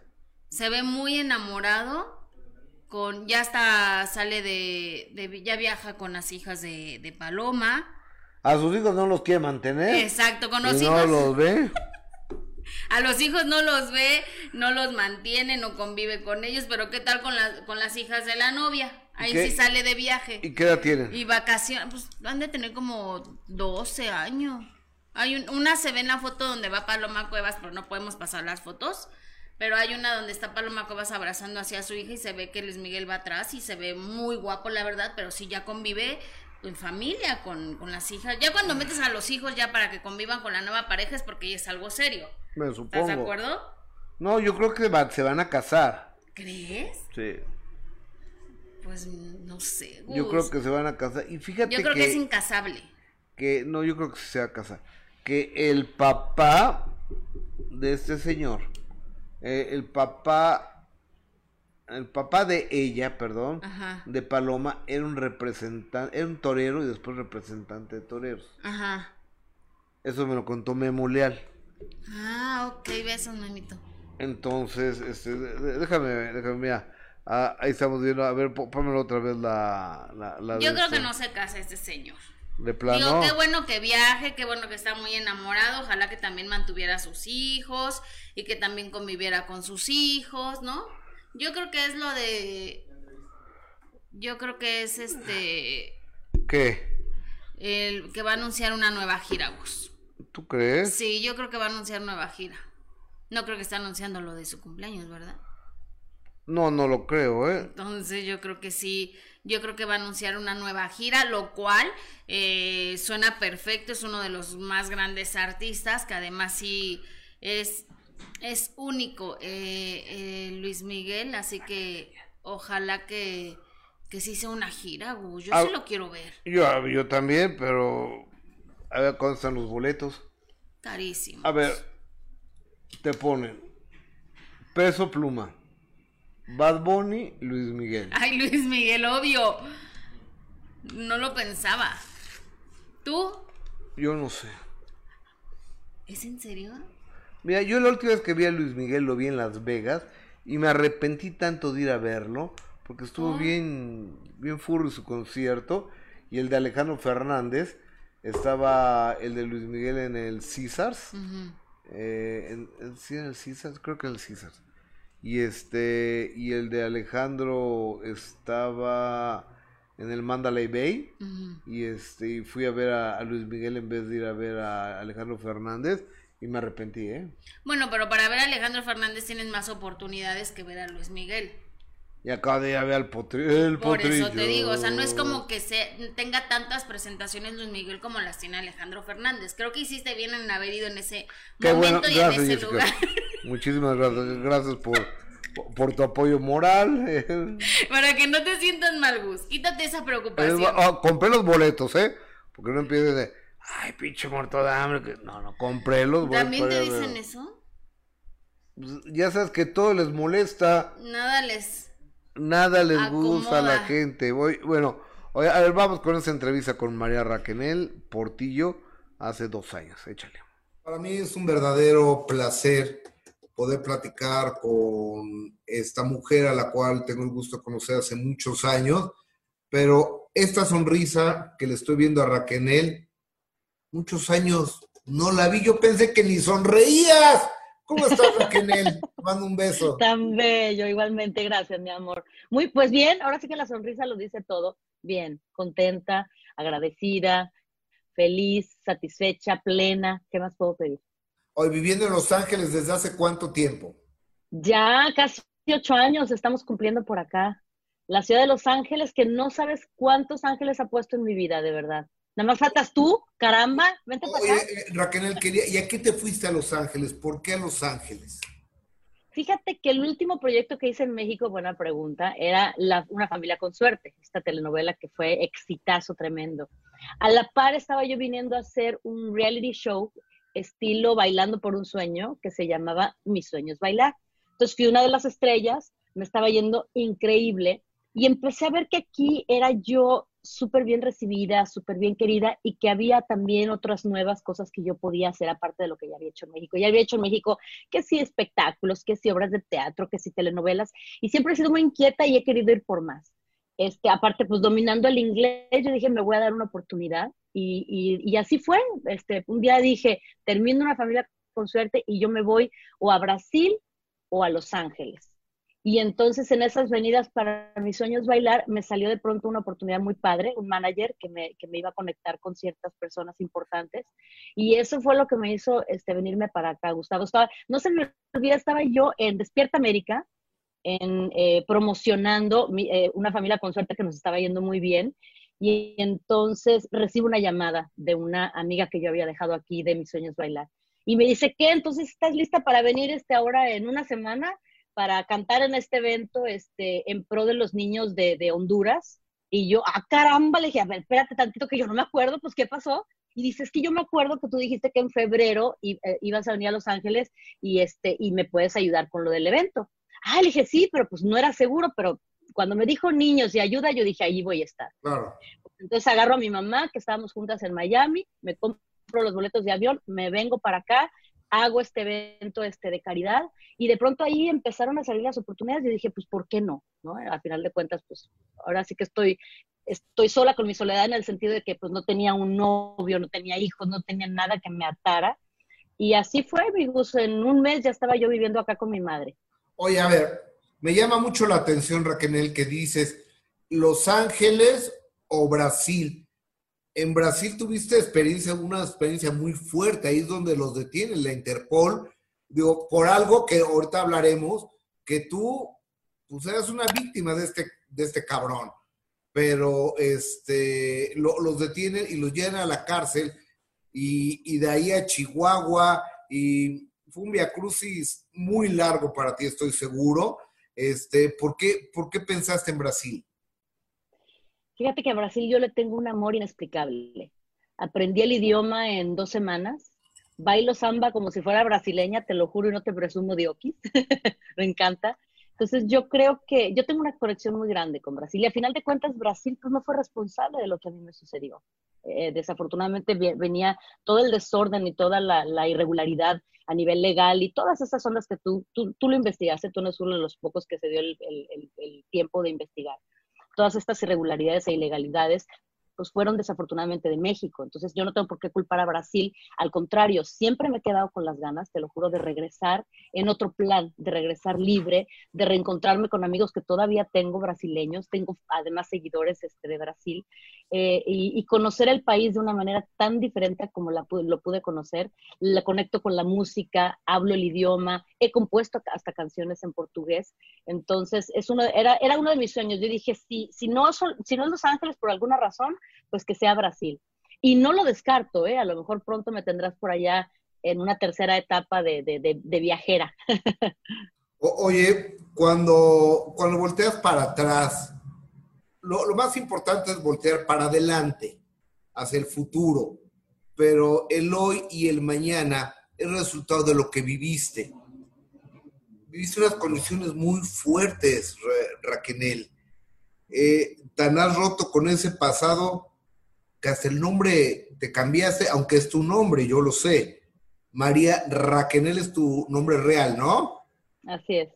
Se ve muy enamorado. Con, ya está, sale de, de ya viaja con las hijas de, de Paloma. A sus hijos no los quiere mantener. Exacto, con los y hijos. no los ve. A los hijos no los ve, no los mantiene, no convive con ellos, pero ¿qué tal con, las con las hijas de la novia? Ahí qué? sí sale de viaje. ¿Y qué edad tienen? Y vacaciones, pues han de tener como 12 años. Hay un- una se ve en la foto donde va Paloma Cuevas, pero no podemos pasar las fotos. Pero hay una donde está Paloma Cuevas abrazando hacia su hija y se ve que Luis Miguel va atrás y se ve muy guapo, la verdad, pero sí ya convive en familia con, con las hijas. Ya cuando metes a los hijos ya para que convivan con la nueva pareja es porque ya es algo serio. Me ¿Estás supongo. de acuerdo? No, yo creo que va- se van a casar. ¿Crees? Sí. Pues no sé. Yo Gus. creo que se van a casar. Y fíjate Yo creo que, que es incasable. que- no, yo creo que se va a casar. Que el papá de este señor, eh, el papá, el papá de ella, perdón, Ajá. de Paloma, era un representante, era un torero y después representante de toreros. Ajá. Eso me lo contó Memo Leal. Ah, ok, besos, mamito. Entonces, este, déjame, déjame, mira. Ah, ahí estamos viendo, a ver, pó- pónmelo otra vez la... la, la Yo creo que no se casa este señor. De Digo, plano. qué bueno que viaje, qué bueno que está muy enamorado, ojalá que también mantuviera a sus hijos y que también conviviera con sus hijos, ¿no? Yo creo que es lo de... Yo creo que es este... ¿Qué? El que va a anunciar una nueva gira, Gus. ¿Tú crees? Sí, yo creo que va a anunciar nueva gira. No creo que esté anunciando lo de su cumpleaños, ¿verdad? No, no lo creo, ¿eh? Entonces yo creo que sí, yo creo que va a anunciar una nueva gira, lo cual eh, suena perfecto, es uno de los más grandes artistas, que además sí es, es único, eh, eh, Luis Miguel, así que ojalá que, que sí sea una gira, Gus, yo Ah. sí lo quiero ver, Yo, yo también, pero... A ver, ¿cuándo están los boletos? carísimo. A ver, te ponen Peso Pluma, Bad Bunny, Luis Miguel. Ay, Luis Miguel, obvio, no lo pensaba. ¿Tú? Yo no sé. ¿Es en serio? Mira, yo la última vez que vi a Luis Miguel lo vi en Las Vegas y me arrepentí tanto de ir a verlo porque estuvo Ah. bien, bien furro su concierto y el de Alejandro Fernández estaba el de Luis Miguel en el Caesars, eh, en, en- sí en el Caesars, creo que en el Caesars y este y el de Alejandro estaba en el Mandalay Bay. Y este y fui a ver a, a Luis Miguel en vez de ir a ver a Alejandro Fernández. Y me arrepentí, ¿eh? Bueno, pero para ver a Alejandro Fernández tienes más oportunidades que ver a Luis Miguel. Y acá de ir a ver al potri el Por eso potrillo. te digo, o sea, no es como que se, tenga tantas presentaciones Luis Miguel como las tiene Alejandro Fernández. Creo que hiciste bien en haber ido en ese Qué bueno, momento y gracias, en ese Jessica. lugar. Muchísimas gracias, gracias por, por tu apoyo moral. Para que no te sientas mal, Gus. Quítate esa preocupación. Ah, compré los boletos, ¿eh? Porque no empiecen de, ay, pinche muerto de hambre. que-". No, no, compré los boletos. ¿También te ver. dicen eso? Pues, ya sabes que todo les molesta. Nada les... Nada les gusta a la gente. Voy, bueno, oye, a ver, vamos con esa entrevista con María Raquenel Portillo hace dos años. Échale. Para mí es un verdadero placer poder platicar con esta mujer a la cual tengo el gusto de conocer hace muchos años, pero esta sonrisa que le estoy viendo a Raquenel, muchos años no la vi, yo pensé que ni sonreías. ¿Cómo estás, Raquenel? Te Mando un beso. Tan bello, igualmente, gracias, mi amor. Muy, pues bien, ahora sí que la sonrisa lo dice todo. Bien, contenta, agradecida, feliz, satisfecha, plena. ¿Qué más puedo pedir? Hoy viviendo en Los Ángeles desde hace cuánto tiempo? Ya casi ocho años estamos cumpliendo por acá. La ciudad de Los Ángeles, que no sabes cuántos ángeles ha puesto en mi vida, de verdad. Nada más faltas tú, caramba, vente para Oye, acá. eh, Raquenel, quería, ¿y a qué te fuiste a Los Ángeles? ¿Por qué a Los Ángeles? Fíjate que el último proyecto que hice en México, buena pregunta, era la- Una familia con suerte, esta telenovela que fue exitazo tremendo. A la par estaba yo viniendo a hacer un reality show estilo Bailando por un sueño, que se llamaba Mis sueños bailar. Entonces fui una de las estrellas, me estaba yendo increíble, Y empecé a ver que aquí era yo súper bien recibida, súper bien querida y que había también otras nuevas cosas que yo podía hacer aparte de lo que ya había hecho en México. Ya había hecho en México que sí espectáculos, que sí obras de teatro, que sí telenovelas y siempre he sido muy inquieta y he querido ir por más. Este, aparte, pues dominando el inglés, yo dije, me voy a dar una oportunidad y, y, así fue. Este, un día dije, termino una familia con suerte y yo me voy o a Brasil o a Los Ángeles. Y entonces en esas venidas para mis sueños bailar, me salió de pronto una oportunidad muy padre, un manager que me, que me iba a conectar con ciertas personas importantes. Y eso fue lo que me hizo este, venirme para acá, Gustavo. Estaba, no se me olvida, estaba yo en Despierta América, en, eh, promocionando eh, una familia con suerte que nos estaba yendo muy bien. Y entonces recibo una llamada de una amiga que yo había dejado aquí de mis sueños bailar. Y me dice, ¿qué? Entonces, ¿estás lista para venir este ahora en una semana? Para cantar en este evento este, en pro de los niños de, de Honduras. Y yo, ah, caramba, le dije, a ver, espérate tantito que yo no me acuerdo, pues, ¿qué pasó? Y dice, es que yo me acuerdo que tú dijiste que en febrero eh, ibas a venir a Los Ángeles y, este, y me puedes ayudar con lo del evento. Ah, le dije, sí, pero pues no era seguro, pero cuando me dijo niños y ayuda, yo dije, ahí voy a estar. Claro. Entonces agarro a mi mamá, que estábamos juntas en Miami, me compro los boletos de avión, me vengo para acá hago este evento este, de caridad y de pronto ahí empezaron a salir las oportunidades y dije, pues, ¿por qué no? ¿no? Al final de cuentas, pues, ahora sí que estoy, estoy sola con mi soledad en el sentido de que, pues, no tenía un novio, no tenía hijos, no tenía nada que me atara. Y así fue, amigos, en un mes ya estaba yo viviendo acá con mi madre. Oye, a ver, me llama mucho la atención, Raquel, que dices Los Ángeles o Brasil en Brasil tuviste experiencia, una experiencia muy fuerte, ahí es donde los detienen la Interpol, digo, por algo que ahorita hablaremos, que tú, pues eras una víctima de este, de este cabrón, pero este, los detienen y los llevan a la cárcel y, de ahí a Chihuahua y fue un viacrucis muy largo para ti, estoy seguro. Este, ¿por qué, ¿Por qué pensaste en Brasil? Fíjate que a Brasil yo le tengo un amor inexplicable. Aprendí el idioma en dos semanas. Bailo samba como si fuera brasileña, te lo juro y no te presumo de okis. Me encanta. Entonces yo creo que yo tengo una conexión muy grande con Brasil y a final de cuentas Brasil pues no fue responsable de lo que a mí me sucedió. Eh, desafortunadamente venía todo el desorden y toda la, irregularidad a nivel legal y todas esas son las que tú, tú, tú lo investigaste, tú no eres uno de los pocos que se dio el, el tiempo de investigar todas estas irregularidades e ilegalidades pues fueron desafortunadamente de México. Entonces yo no tengo por qué culpar a Brasil. Al contrario, siempre me he quedado con las ganas, te lo juro, de regresar en otro plan, de regresar libre, de reencontrarme con amigos que todavía tengo brasileños, tengo además seguidores este, de Brasil, eh, y, conocer el país de una manera tan diferente como la, lo pude conocer. La conecto con la música, hablo el idioma, he compuesto hasta canciones en portugués. Entonces, es uno, era, era uno de mis sueños. Yo dije, si, si, no, si no es Los Ángeles por alguna razón, pues que sea Brasil. Y no lo descarto, ¿eh? A lo mejor pronto me tendrás por allá en una tercera etapa de, de, viajera. oye, cuando, cuando volteas para atrás, lo, lo, más importante es voltear para adelante, hacia el futuro, pero el hoy y el mañana es resultado de lo que viviste. Viviste unas condiciones muy fuertes, Raquel. Eh, tan has roto con ese pasado que hasta el nombre te cambiaste, aunque es tu nombre, yo lo sé. María Raquel es tu nombre real, ¿no? Así es.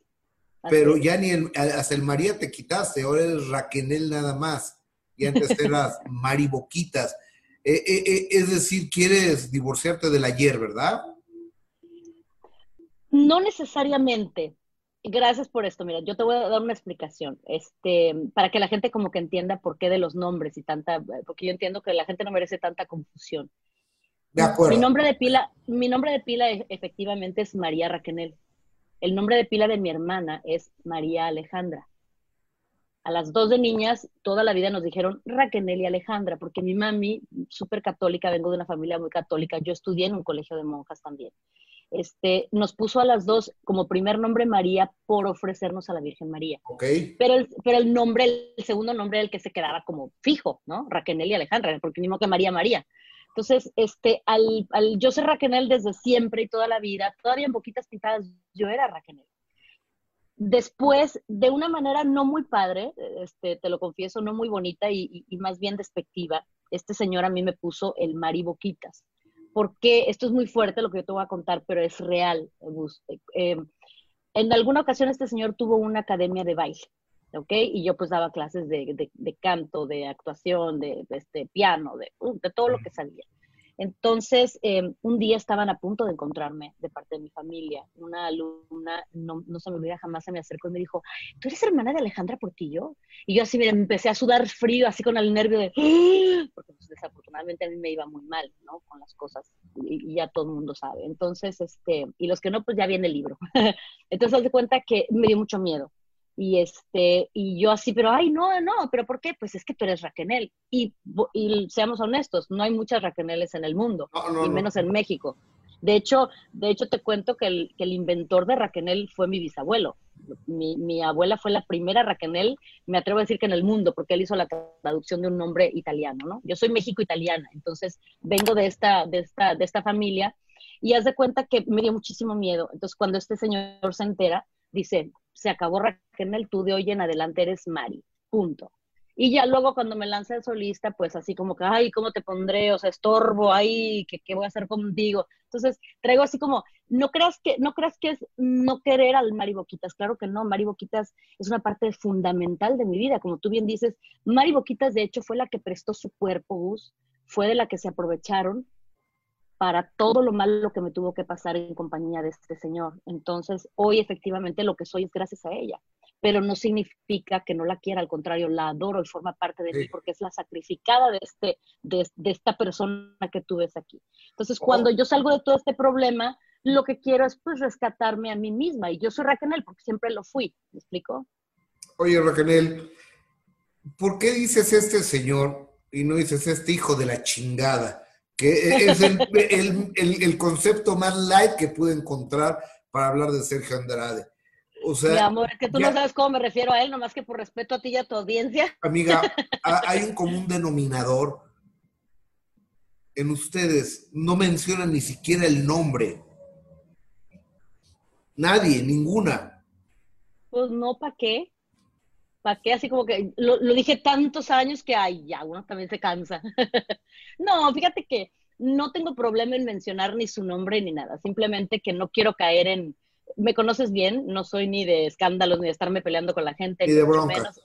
Pero ya ni el, hasta el María te quitaste, ahora eres Raquel nada más. Y antes eras Mari Boquitas. Eh, eh, eh, es decir, quieres divorciarte del ayer, ¿verdad? No necesariamente. Gracias por esto. Mira, yo te voy a dar una explicación, este, para que la gente como que entienda por qué de los nombres y tanta, porque yo entiendo que la gente no merece tanta confusión. De acuerdo. Mi nombre de pila, mi nombre de pila e, efectivamente es María Raquel. El nombre de pila de mi hermana es María Alejandra. A las dos de niñas, toda la vida nos dijeron Raquel y Alejandra, porque mi mami, súper católica, vengo de una familia muy católica, yo estudié en un colegio de monjas también este, nos puso a las dos como primer nombre María por ofrecernos a la Virgen María. Okay. Pero, el, pero el nombre, el segundo nombre era el que se quedaba como fijo, ¿no? Raquel y Alejandra, porque mismo que María María. Entonces, este, al, al, yo ser Raquel desde siempre y toda la vida, todavía en poquitas pintadas, yo era Raquel. después, de una manera no muy padre, este, te lo confieso, no muy bonita y, y, más bien despectiva, este señor a mí me puso el mariboquitas. Porque esto es muy fuerte lo que yo te voy a contar, pero es real, eh, en alguna ocasión este señor tuvo una academia de baile, ¿ok? Y yo pues daba clases de, de, canto, de actuación, de, de este, piano, de, uh, de todo lo que sabía. Entonces, em, un día estaban a punto de encontrarme de parte de mi familia. Una alumna, no, no, se me olvida, jamás se me acercó y me dijo, ¿tú eres hermana de Alejandra Portillo? Y yo así, mira, me empecé a sudar frío, así con el nervio de, ¡Ah!", porque desafortunadamente a mí me iba muy mal, ¿no? Con las cosas, y, ya todo el mundo sabe. Entonces, este, y los que no, pues ya viene el libro. Entonces, haz de cuenta que me dio mucho miedo. Y, este, y yo así, pero ay, no, no, pero ¿por qué? Pues es que tú eres Raquel. Y, y seamos honestos, no hay muchas Raqueneles en el mundo, y menos en México. De hecho, de hecho, te cuento que el, que el inventor de Raquel fue mi bisabuelo. Mi, mi, abuela fue la primera Raquel, me atrevo a decir que en el mundo, porque él hizo la traducción de un nombre italiano, ¿no? Yo soy México-italiana, entonces vengo de esta, de, esta, de esta familia y haz de cuenta que me dio muchísimo miedo. Entonces, cuando este señor se entera, dice, se acabó Raquel, tú de hoy en adelante eres Mari, punto. Y ya luego cuando me lancé de solista, pues así como que, ay, ¿cómo te pondré? O sea, estorbo, ay, ¿qué, qué voy a hacer contigo? Entonces, traigo así como, no creas que, no creas que es no querer al Mari Boquitas, claro que no, Mari Boquitas es una parte fundamental de mi vida, como tú bien dices, Mari Boquitas de hecho fue la que prestó su cuerpo, Gus, fue de la que se aprovecharon para todo lo malo que me tuvo que pasar en compañía de este señor. Entonces, hoy efectivamente lo que soy es gracias a ella, pero no significa que no la quiera, al contrario, la adoro y forma parte de mí porque es la sacrificada de, este, de, esta persona que tú ves aquí. Entonces, oh. cuando yo salgo de todo este problema, lo que quiero es pues rescatarme a mí misma y yo soy Raquel porque siempre lo fui, ¿me explico? Oye, Raquel, ¿por qué dices este señor y no dices este hijo de la chingada? que es el, concepto más light que pude encontrar para hablar de Sergio Andrade. O sea, Mi amor, es que tú no sabes cómo me refiero a él, nomás que por respeto a ti y a tu audiencia. Amiga, hay un común denominador en ustedes. No mencionan ni siquiera el nombre. Nadie, ninguna. Pues no, ¿para qué? ¿Para qué? Así como que lo, dije tantos años que, ay, ya, uno también se cansa. no, fíjate que no tengo problema en mencionar ni su nombre ni nada, simplemente que no quiero caer en, me conoces bien, no soy ni de escándalos ni de estarme peleando con la gente. Ni de broncas.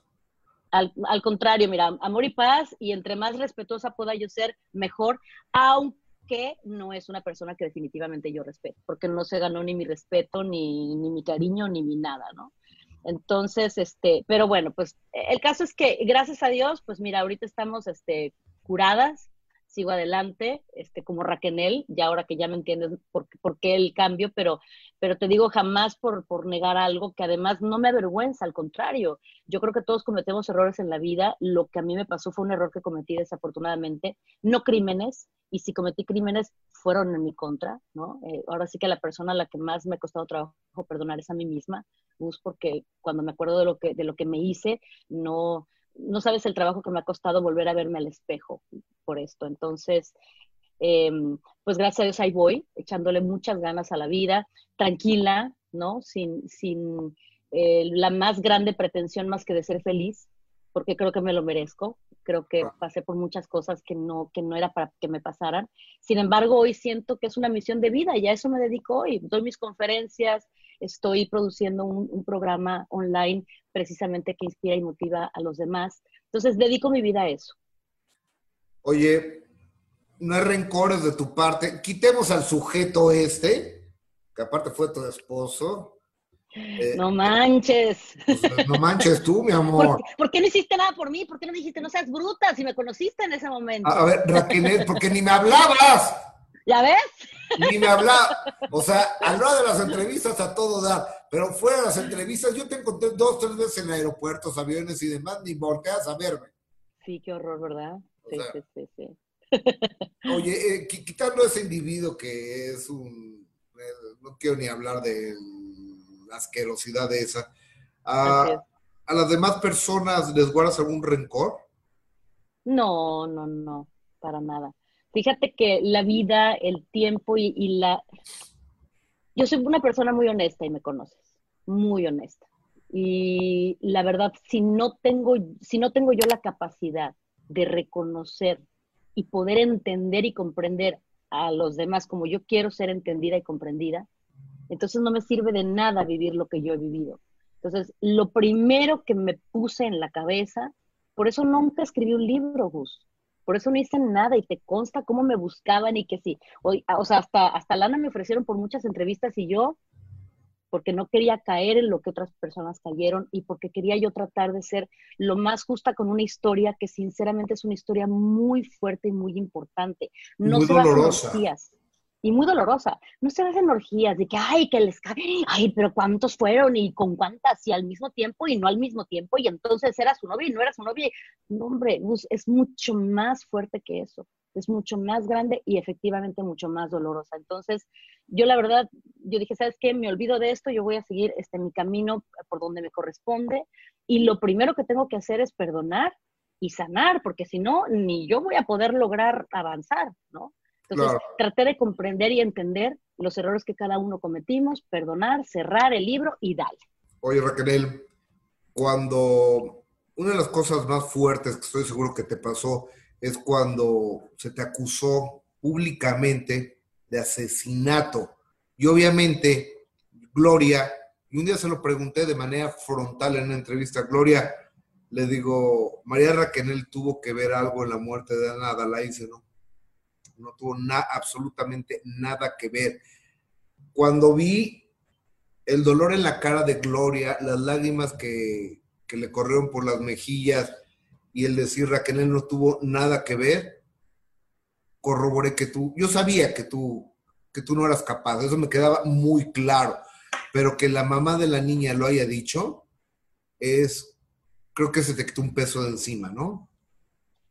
Al, al, contrario, mira, amor y paz, y entre más respetuosa pueda yo ser, mejor, aunque no es una persona que definitivamente yo respeto, porque no se ganó ni mi respeto, ni, ni mi cariño, ni mi nada, ¿no? Entonces, este, pero bueno, pues el caso es que gracias a Dios, pues mira, ahorita estamos este, curadas, sigo adelante, este, como Raquel, ya ahora que ya me entiendes por, por qué el cambio, pero, pero te digo jamás por, por negar algo que además no me avergüenza, al contrario, yo creo que todos cometemos errores en la vida, lo que a mí me pasó fue un error que cometí desafortunadamente, no crímenes, y si cometí crímenes fueron en mi contra, ¿no? Eh, ahora sí que la persona a la que más me ha costado trabajo perdonar es a mí misma, Gus, porque cuando me acuerdo de lo que, de lo que me hice, no, no sabes el trabajo que me ha costado volver a verme al espejo por esto. Entonces, em, pues gracias a Dios ahí voy, echándole muchas ganas a la vida, tranquila, ¿no? Sin, sin eh, la más grande pretensión más que de ser feliz, porque creo que me lo merezco. Creo que ah. pasé por muchas cosas que no, que no era para que me pasaran. Sin embargo, hoy siento que es una misión de vida y a eso me dedico hoy. Doy mis conferencias, estoy produciendo un, programa online precisamente que inspira y motiva a los demás. Entonces, dedico mi vida a eso. Oye, no hay rencores de tu parte. Quitemos al sujeto este, que aparte fue tu esposo, eh, no manches. Pues, no manches tú, mi amor. ¿Por, qué no hiciste nada por mí? ¿Por qué no dijiste no seas bruta si me conociste en ese momento? A, ver, Raquel, porque ni me hablabas. ¿Ya ves? Ni me hablaba. O sea, hablaba de las entrevistas a todo dar, pero fuera de las entrevistas, yo te encontré dos, tres veces en aeropuertos, aviones y demás, ni volteas a verme. Sí, qué horror, ¿verdad? Sí, sí, sí, sí. Oye, eh, quitando ese individuo que es un. Eh, no quiero ni hablar de asquerosidad de esa. ¿A, las demás personas les guardas algún rencor? No, no, no, para nada. Fíjate que la vida, el tiempo y, la... Yo soy una persona muy honesta y me conoces, muy honesta. Y la verdad, si no tengo, si no tengo yo la capacidad de reconocer y poder entender y comprender a los demás como yo quiero ser entendida y comprendida, entonces no me sirve de nada vivir lo que yo he vivido. Entonces, lo primero que me puse en la cabeza, por eso nunca escribí un libro, Gus. Por eso no hice nada y te consta cómo me buscaban y que sí. O, o sea, hasta, hasta Lana me ofrecieron por muchas entrevistas y yo porque no quería caer en lo que otras personas cayeron y porque quería yo tratar de ser lo más justa con una historia que sinceramente es una historia muy fuerte y muy importante. No muy dolorosa. Y muy dolorosa. No se hacen orgías de que, ay, que les cae, ay, pero ¿cuántos fueron y con cuántas y al mismo tiempo y no al mismo tiempo y entonces era su novia y no era su novia? No, hombre, es mucho más fuerte que eso es mucho más grande y efectivamente mucho más dolorosa. Entonces, yo la verdad, yo dije, ¿sabes qué? Me olvido de esto, yo voy a seguir este, mi camino por donde me corresponde y lo primero que tengo que hacer es perdonar y sanar, porque si no, ni yo voy a poder lograr avanzar, ¿no? Entonces, traté de comprender y entender los errores que cada uno cometimos, perdonar, cerrar el libro y darle. Oye, Raquel, cuando una de las cosas más fuertes que estoy seguro que te pasó es cuando se te acusó públicamente de asesinato. Y obviamente, Gloria, y un día se lo pregunté de manera frontal en una entrevista, Gloria, le digo, María Raquel tuvo que ver algo en la muerte de Ana Adalaide, ¿no? No tuvo absolutamente nada que ver. Cuando vi el dolor en la cara de Gloria, las lágrimas que, que le corrieron por las mejillas, y el decir Raquel no tuvo nada que ver, corroboré que tú, yo sabía que tú, que tú no eras capaz, eso me quedaba muy claro, pero que la mamá de la niña lo haya dicho, es, creo que se te quitó un peso de encima, ¿no?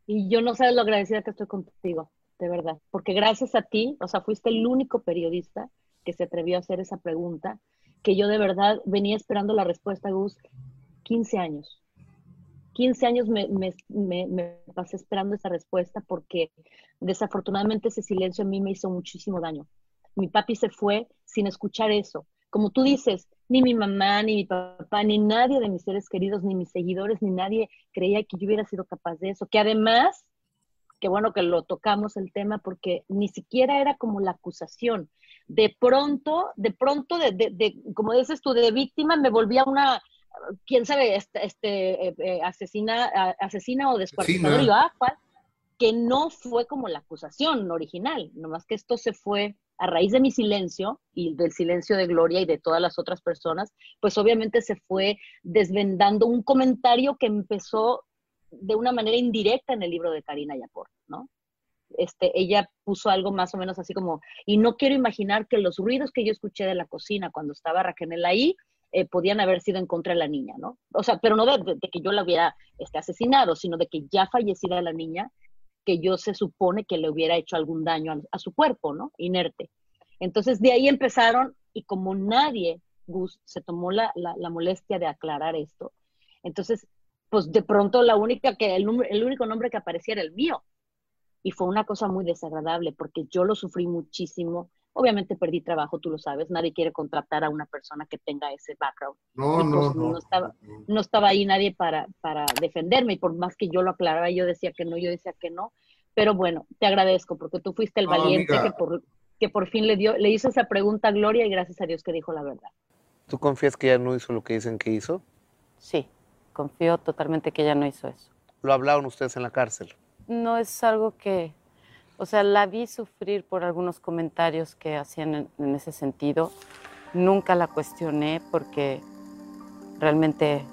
Y yo no sé lo agradecida que estoy contigo, de verdad, porque gracias a ti, o sea, fuiste el único periodista que se atrevió a hacer esa pregunta, que yo de verdad venía esperando la respuesta, Gus, 15 años. 15 años me, pasé esperando esa respuesta porque desafortunadamente ese silencio a mí me hizo muchísimo daño. Mi papi se fue sin escuchar eso. Como tú dices, ni mi mamá, ni mi papá, ni nadie de mis seres queridos, ni mis seguidores, ni nadie creía que yo hubiera sido capaz de eso. Que además, qué bueno que lo tocamos el tema porque ni siquiera era como la acusación. De pronto, de pronto, de, de como dices tú, de víctima me volvía una, quién sabe, este, este eh, eh, asesina, asesina o descuartizador que no fue como la acusación original, nomás que esto se fue a raíz de mi silencio y del silencio de Gloria y de todas las otras personas, pues obviamente se fue desvendando un comentario que empezó de una manera indirecta en el libro de Karina Yapor, ¿no? Este, ella puso algo más o menos así como, y no quiero imaginar que los ruidos que yo escuché de la cocina cuando estaba Raquel ahí eh, podían haber sido en contra de la niña, ¿no? O sea, pero no de, que yo la hubiera este, asesinado, sino de que ya fallecida la niña, que yo se supone que le hubiera hecho algún daño a, su cuerpo, ¿no? Inerte. Entonces, de ahí empezaron, y como nadie, Gus, se tomó la, la, molestia de aclarar esto, entonces, pues de pronto la única que, el, el único nombre que aparecía era el mío. Y fue una cosa muy desagradable porque yo lo sufrí muchísimo Obviamente perdí trabajo, tú lo sabes, nadie quiere contratar a una persona que tenga ese background. No, no, pues, no, no. estaba, no estaba ahí nadie para, para defenderme y por más que yo lo aclaraba, yo decía que no, yo decía que no. Pero bueno, te agradezco porque tú fuiste el valiente que por, que por fin le, dio, le hizo esa pregunta a Gloria y gracias a Dios que dijo la verdad. ¿Tú confías que ella no hizo lo que dicen que hizo? Sí, confío totalmente que ella no hizo eso. ¿Lo hablaron ustedes en la cárcel? No es algo que o sea, la vi sufrir por algunos comentarios que hacían en, ese sentido. Nunca la cuestioné porque realmente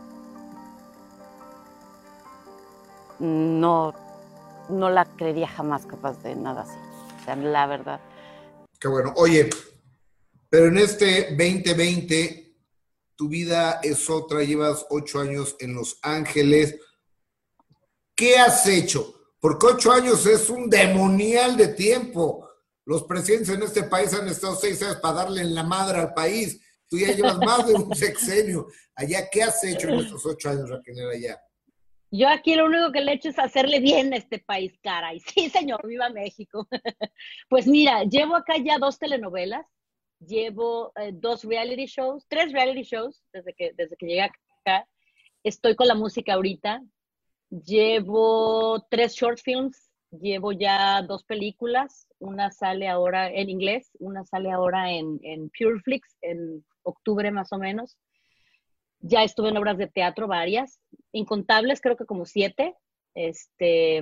no, no la creería jamás capaz de nada así. O sea, la verdad. Qué bueno. Oye, pero en este 2020 tu vida es otra, llevas ocho años en Los Ángeles. ¿Qué has hecho? porque ocho años es un demonial de tiempo. Los presidentes en este país han estado seis años para darle en la madre al país. Tú ya llevas más de un sexenio. Allá, ¿qué has hecho en estos ocho años, Raquel, allá? Yo aquí lo único que le he hecho es hacerle bien a este país, caray. Sí, señor, viva México. pues mira, llevo acá ya dos telenovelas, llevo eh, dos reality shows, tres reality shows desde que, desde que llegué Estoy con la música ahorita. Llevo tres short films, llevo ya dos películas. Una sale ahora en inglés, una sale ahora en, en Pureflix en octubre más o menos. Ya estuve en obras de teatro varias, incontables, creo que como siete, este,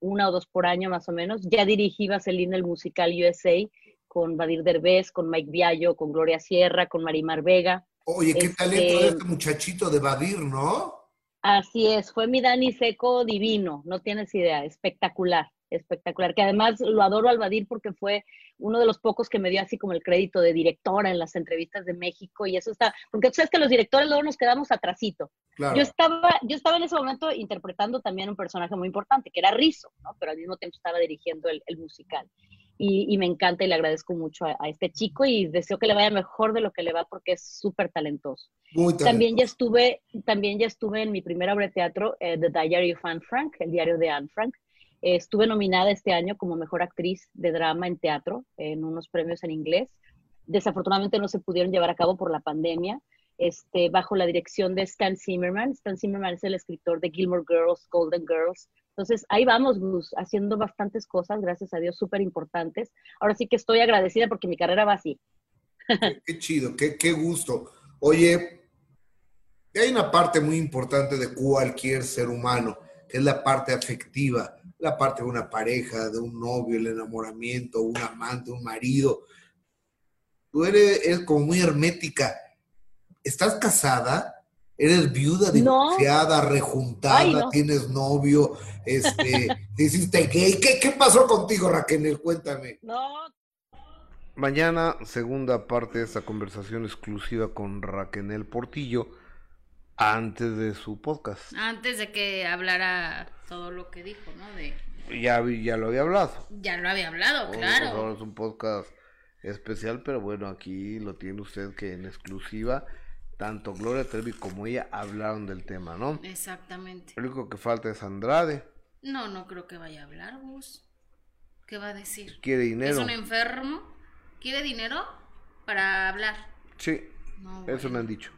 una o dos por año más o menos. Ya dirigí Vaseline el musical USA con Badir Derbez, con Mike Viallo, con Gloria Sierra, con Marimar Vega. Oye, qué talento de este muchachito de Badir, ¿no? Así es, fue mi Dani Seco divino, no tienes idea, espectacular, espectacular, que además lo adoro al Badir porque fue uno de los pocos que me dio así como el crédito de directora en las entrevistas de México y eso está, porque tú sabes que los directores luego nos quedamos atrasito. Yo, estaba, yo estaba en ese momento interpretando también un personaje muy importante, que era Rizzo, ¿no? pero al mismo tiempo estaba dirigiendo el, el musical y, me encanta y le agradezco mucho a, este chico y deseo que le vaya mejor de lo que le va porque es súper talentoso. También ya estuve, también ya estuve en mi primera obra de teatro, eh, The Diary of Anne Frank, el diario de Anne Frank. Eh, estuve nominada este año como mejor actriz de drama en teatro en unos premios en inglés. Desafortunadamente no se pudieron llevar a cabo por la pandemia. Este, bajo la dirección de Stan Zimmerman. Stan Zimmerman es el escritor de Gilmore Girls, Golden Girls, entonces, ahí vamos, Gus, haciendo bastantes cosas, gracias a Dios, súper importantes. Ahora sí que estoy agradecida porque mi carrera va así. Qué, chido, qué, gusto. Oye, hay una parte muy importante de cualquier ser humano, que es la parte afectiva, la parte de una pareja, de un novio, el enamoramiento, un amante, un marido. Tú eres, eres como muy hermética. ¿Estás casada? Eres viuda, divorciada, rejuntada, tienes novio, este, te hiciste gay. ¿Qué, ¿Qué, pasó contigo, Raquel? Cuéntame. No. Mañana, segunda parte de esta conversación exclusiva con Raquel Portillo, antes de su podcast. Antes de que hablara todo lo que dijo, ¿no? De... Ya, ya lo había hablado. Ya lo había hablado, claro. es un podcast especial, pero bueno, aquí lo tiene usted que en exclusiva tanto Gloria Trevi como ella hablaron del tema, ¿no? Exactamente. Lo único que falta es Andrade. No, no creo que vaya a hablar, Gus. ¿Qué va a decir? Quiere dinero. ¿Es un enfermo? ¿Quiere dinero para hablar? Sí, eso me han dicho.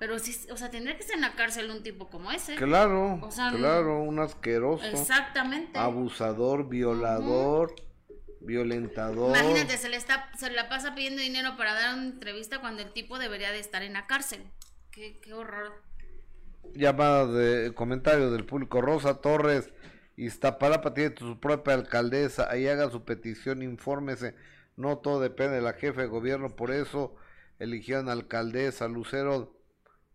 Pero sí, o sea, tendría que estar en la cárcel un tipo como ese. Claro, claro, un asqueroso. Exactamente. Abusador, violador violentador. Imagínate, se le, está, se la pasa pidiendo dinero para dar una entrevista cuando el tipo debería de estar en la cárcel. Qué, qué horror. Llamada de comentario del público. Rosa Torres, Iztapalapa tiene su propia alcaldesa. Ahí haga su petición, infórmese. No todo depende de la jefe de gobierno, por eso eligieron alcaldesa. Lucero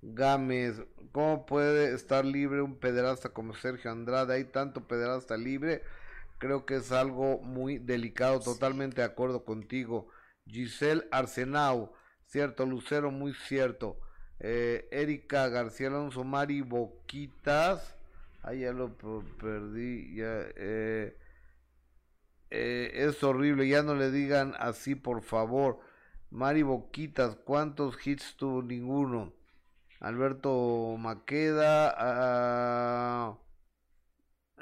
Gámez, ¿cómo puede estar libre un pederasta como Sergio Andrade? Hay tanto pederasta libre creo que es algo muy delicado, totalmente de acuerdo contigo. Giselle Arsenau, cierto, Lucero, muy cierto. Eh, Erika García Alonso, Mari Boquitas, ahí ya lo perdí, ya, eh, eh, es horrible, ya no le digan así, por favor. Mari Boquitas, ¿cuántos hits tuvo? Ninguno. Alberto Maqueda, ah,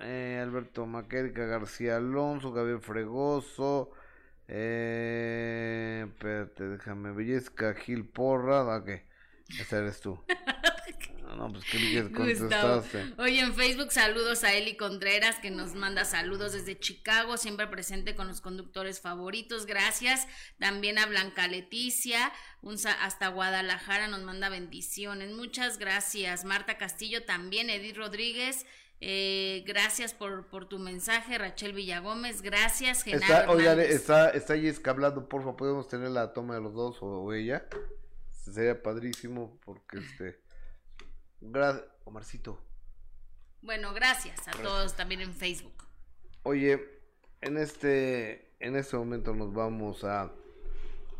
eh, Alberto Maquerica, García Alonso, Gabriel Fregoso, eh, espérate, déjame, Bellezca Gil Porra, ¿a qué? Ese eres tú. No, pues qué contestaste. Oye, en Facebook saludos a Eli Contreras que nos manda saludos desde Chicago, siempre presente con los conductores favoritos. Gracias. También a Blanca Leticia, un, hasta Guadalajara nos manda bendiciones. Muchas gracias. Marta Castillo también, Edith Rodríguez. Eh, gracias por, por tu mensaje, Rachel Villagómez. Gracias, Genaro. Está, está, está Jessica hablando, por favor, podemos tener la toma de los dos o, ella. Sería padrísimo porque este. Gracias, Omarcito. Bueno, gracias a todos también en Facebook. Oye, en este, en este momento nos vamos a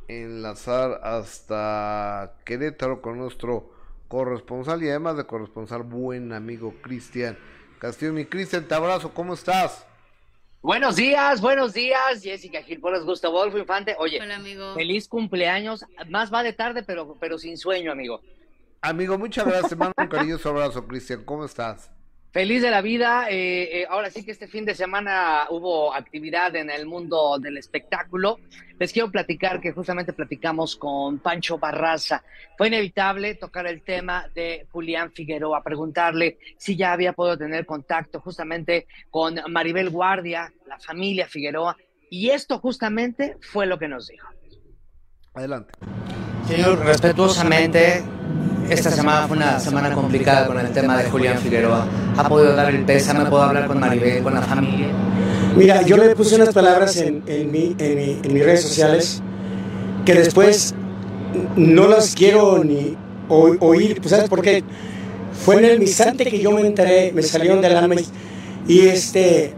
enlazar hasta Querétaro con nuestro corresponsal y además de corresponsal, buen amigo Cristian Castillo, mi Cristian, te abrazo, ¿cómo estás? Buenos días, buenos días, Jessica Gil Porras, Gustavo Adolfo Infante. Oye, feliz cumpleaños. Más va de tarde, pero, pero sin sueño, amigo. Amigo, muchas gracias. Te mando un cariñoso abrazo, Cristian. ¿Cómo estás? Feliz de la vida. Eh, eh, ahora sí que este fin de semana hubo actividad en el mundo del espectáculo. Les quiero platicar que justamente platicamos con Pancho Barraza. Fue inevitable tocar el tema de Julián Figueroa, preguntarle si ya había podido tener contacto justamente con Maribel Guardia, la familia Figueroa. Y esto justamente fue lo que nos dijo. Adelante. Señor, respetuosamente, esta semana fue una semana complicada con el tema de Julián Figueroa. ¿Ha podido dar el pésame? ¿Puedo hablar con Maribel, con la familia? Mira, yo le puse unas palabras en, en, mi, en, mis redes sociales que después no las quiero ni oír. Pues, ¿Sabes por qué? Fue en el instante que yo me enteré, me salieron del alma y este...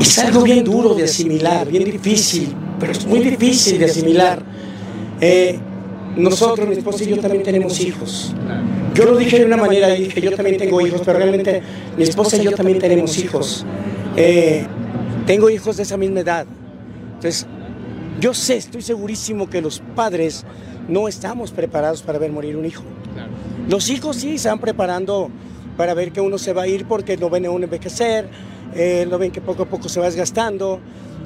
Es algo bien duro de asimilar, bien difícil, pero es muy difícil de asimilar. Eh, nosotros, mi esposa y yo también tenemos hijos. Yo lo dije de una manera, dije, yo también tengo hijos, pero realmente mi esposa y yo también tenemos hijos. Eh, tengo hijos de esa misma edad. Entonces, yo sé, estoy segurísimo que los padres no estamos preparados para ver morir un hijo. Los hijos sí se van preparando para ver que uno se va a ir porque lo ven a uno envejecer, eh, lo ven que poco a poco se va desgastando,